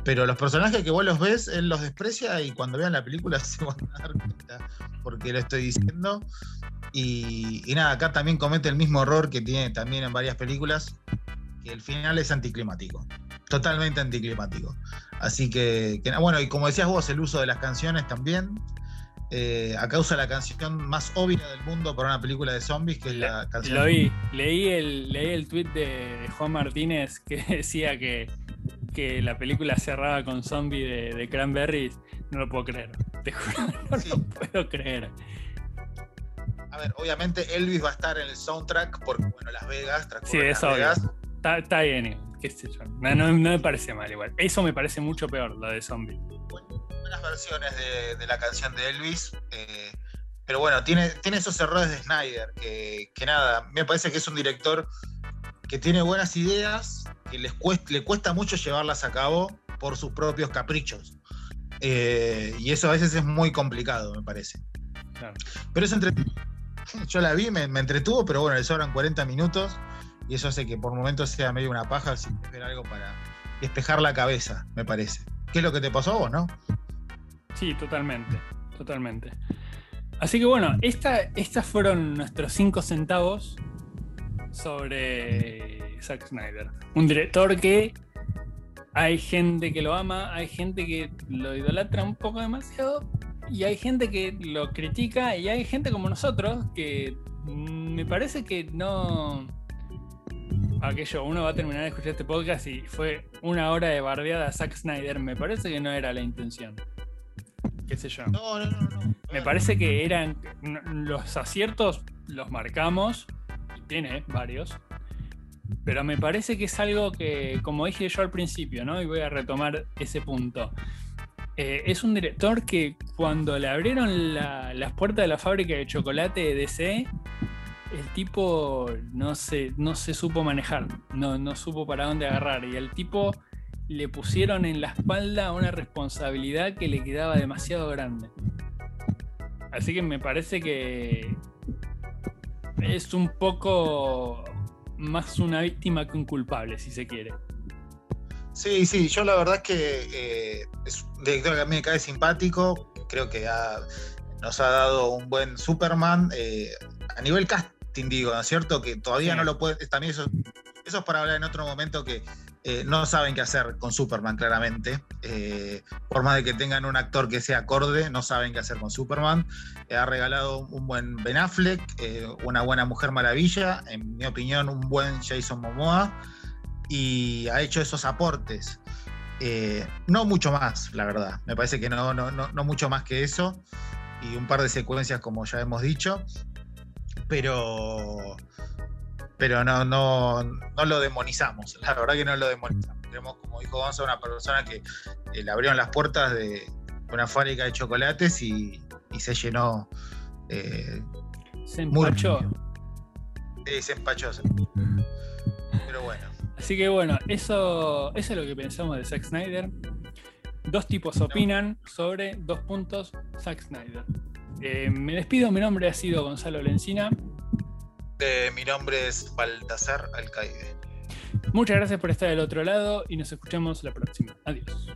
Speaker 2: Pero los personajes que vos los ves, él los desprecia y cuando vean la película se van a dar cuenta porque lo estoy diciendo. Y, y, nada, acá también comete el mismo error que tiene también en varias películas, que el final es anticlimático totalmente anticlimático. Así que, bueno, y como decías vos, el uso de las canciones también. Eh, acá usa la canción más obvia del mundo para una película de zombies, que es la canción.
Speaker 1: Lo vi, leí el, leí el tweet de Juan Martínez que decía que, que la película cerraba con zombie de, Cranberries. No lo puedo creer, te juro, no lo puedo creer.
Speaker 2: A ver, obviamente Elvis va a estar en el soundtrack porque, bueno, Las Vegas,
Speaker 1: Sí, es obvio. Está, está bien, no, me parece mal igual. Eso me parece mucho peor, lo de Zombie.
Speaker 2: buenas versiones de, la canción de Elvis. Eh, pero bueno, tiene, tiene esos errores de Snyder, que, nada, me parece que es un director que tiene buenas ideas, que les cuesta, le cuesta mucho llevarlas a cabo por sus propios caprichos. Eh, y eso a veces es muy complicado, me parece. Pero es entretenido. Yo la vi, me, me, entretuvo, pero bueno, le sobran 40 minutos y eso hace que por momentos sea medio una paja sin ver algo para despejar la cabeza, me parece. ¿Qué es lo que te pasó a vos, no?
Speaker 1: Sí, totalmente, totalmente. Así que bueno, estas fueron nuestros cinco centavos sobre Zack Snyder. Un director que hay gente que lo ama, hay gente que lo idolatra un poco demasiado y hay gente que lo critica y hay gente como nosotros que me parece que no aquello, uno va a terminar de escuchar este podcast y fue una hora de bardeada a Zack Snyder. Me parece que no era la intención. ¿Qué sé yo?
Speaker 2: No, no, no. no.
Speaker 1: Me parece que eran. Los aciertos los marcamos. Y tiene varios. Pero me parece que es algo que, como dije yo al principio, ¿no? Y voy a retomar ese punto. Eh, es un director que cuando le abrieron las puertas de la fábrica de chocolate de DC, el tipo no se, no se supo manejar, no, no supo para dónde agarrar. Y al tipo le pusieron en la espalda una responsabilidad que le quedaba demasiado grande. Así que me parece que es un poco más una víctima que un culpable, si se quiere.
Speaker 2: Sí, sí, yo la verdad es que eh, es un director que a mí me cae simpático, creo que nos ha dado un buen Superman. Eh, a nivel cast digo, ¿no es cierto? Que todavía no lo puede. También eso, eso es para hablar en otro momento que eh, no saben qué hacer con Superman, claramente. Eh, por más de que tengan un actor que sea acorde, no saben qué hacer con Superman. Eh, ha regalado un buen Ben Affleck, una buena Mujer Maravilla, en mi opinión, un buen Jason Momoa, y ha hecho esos aportes. no mucho más, la verdad. Me parece que no, no, no, no mucho más que eso. Y un par de secuencias, como ya hemos dicho pero pero no, no, no lo demonizamos, la verdad que no lo demonizamos. Tenemos, como dijo Gonzalo, una persona que eh, le abrieron las puertas de una fábrica de chocolates y, se llenó.
Speaker 1: Eh, se empachó.
Speaker 2: Sí, se empachó. Pero bueno.
Speaker 1: Así que bueno, eso, eso es lo que pensamos de Zack Snyder. Dos tipos opinan sobre dos puntos Zack Snyder. Eh, me despido, mi nombre ha sido Gonzalo Lencina.
Speaker 2: Eh, mi nombre es Baltasar Alcaide.
Speaker 1: Muchas gracias por estar del otro lado y nos escuchamos la próxima. Adiós.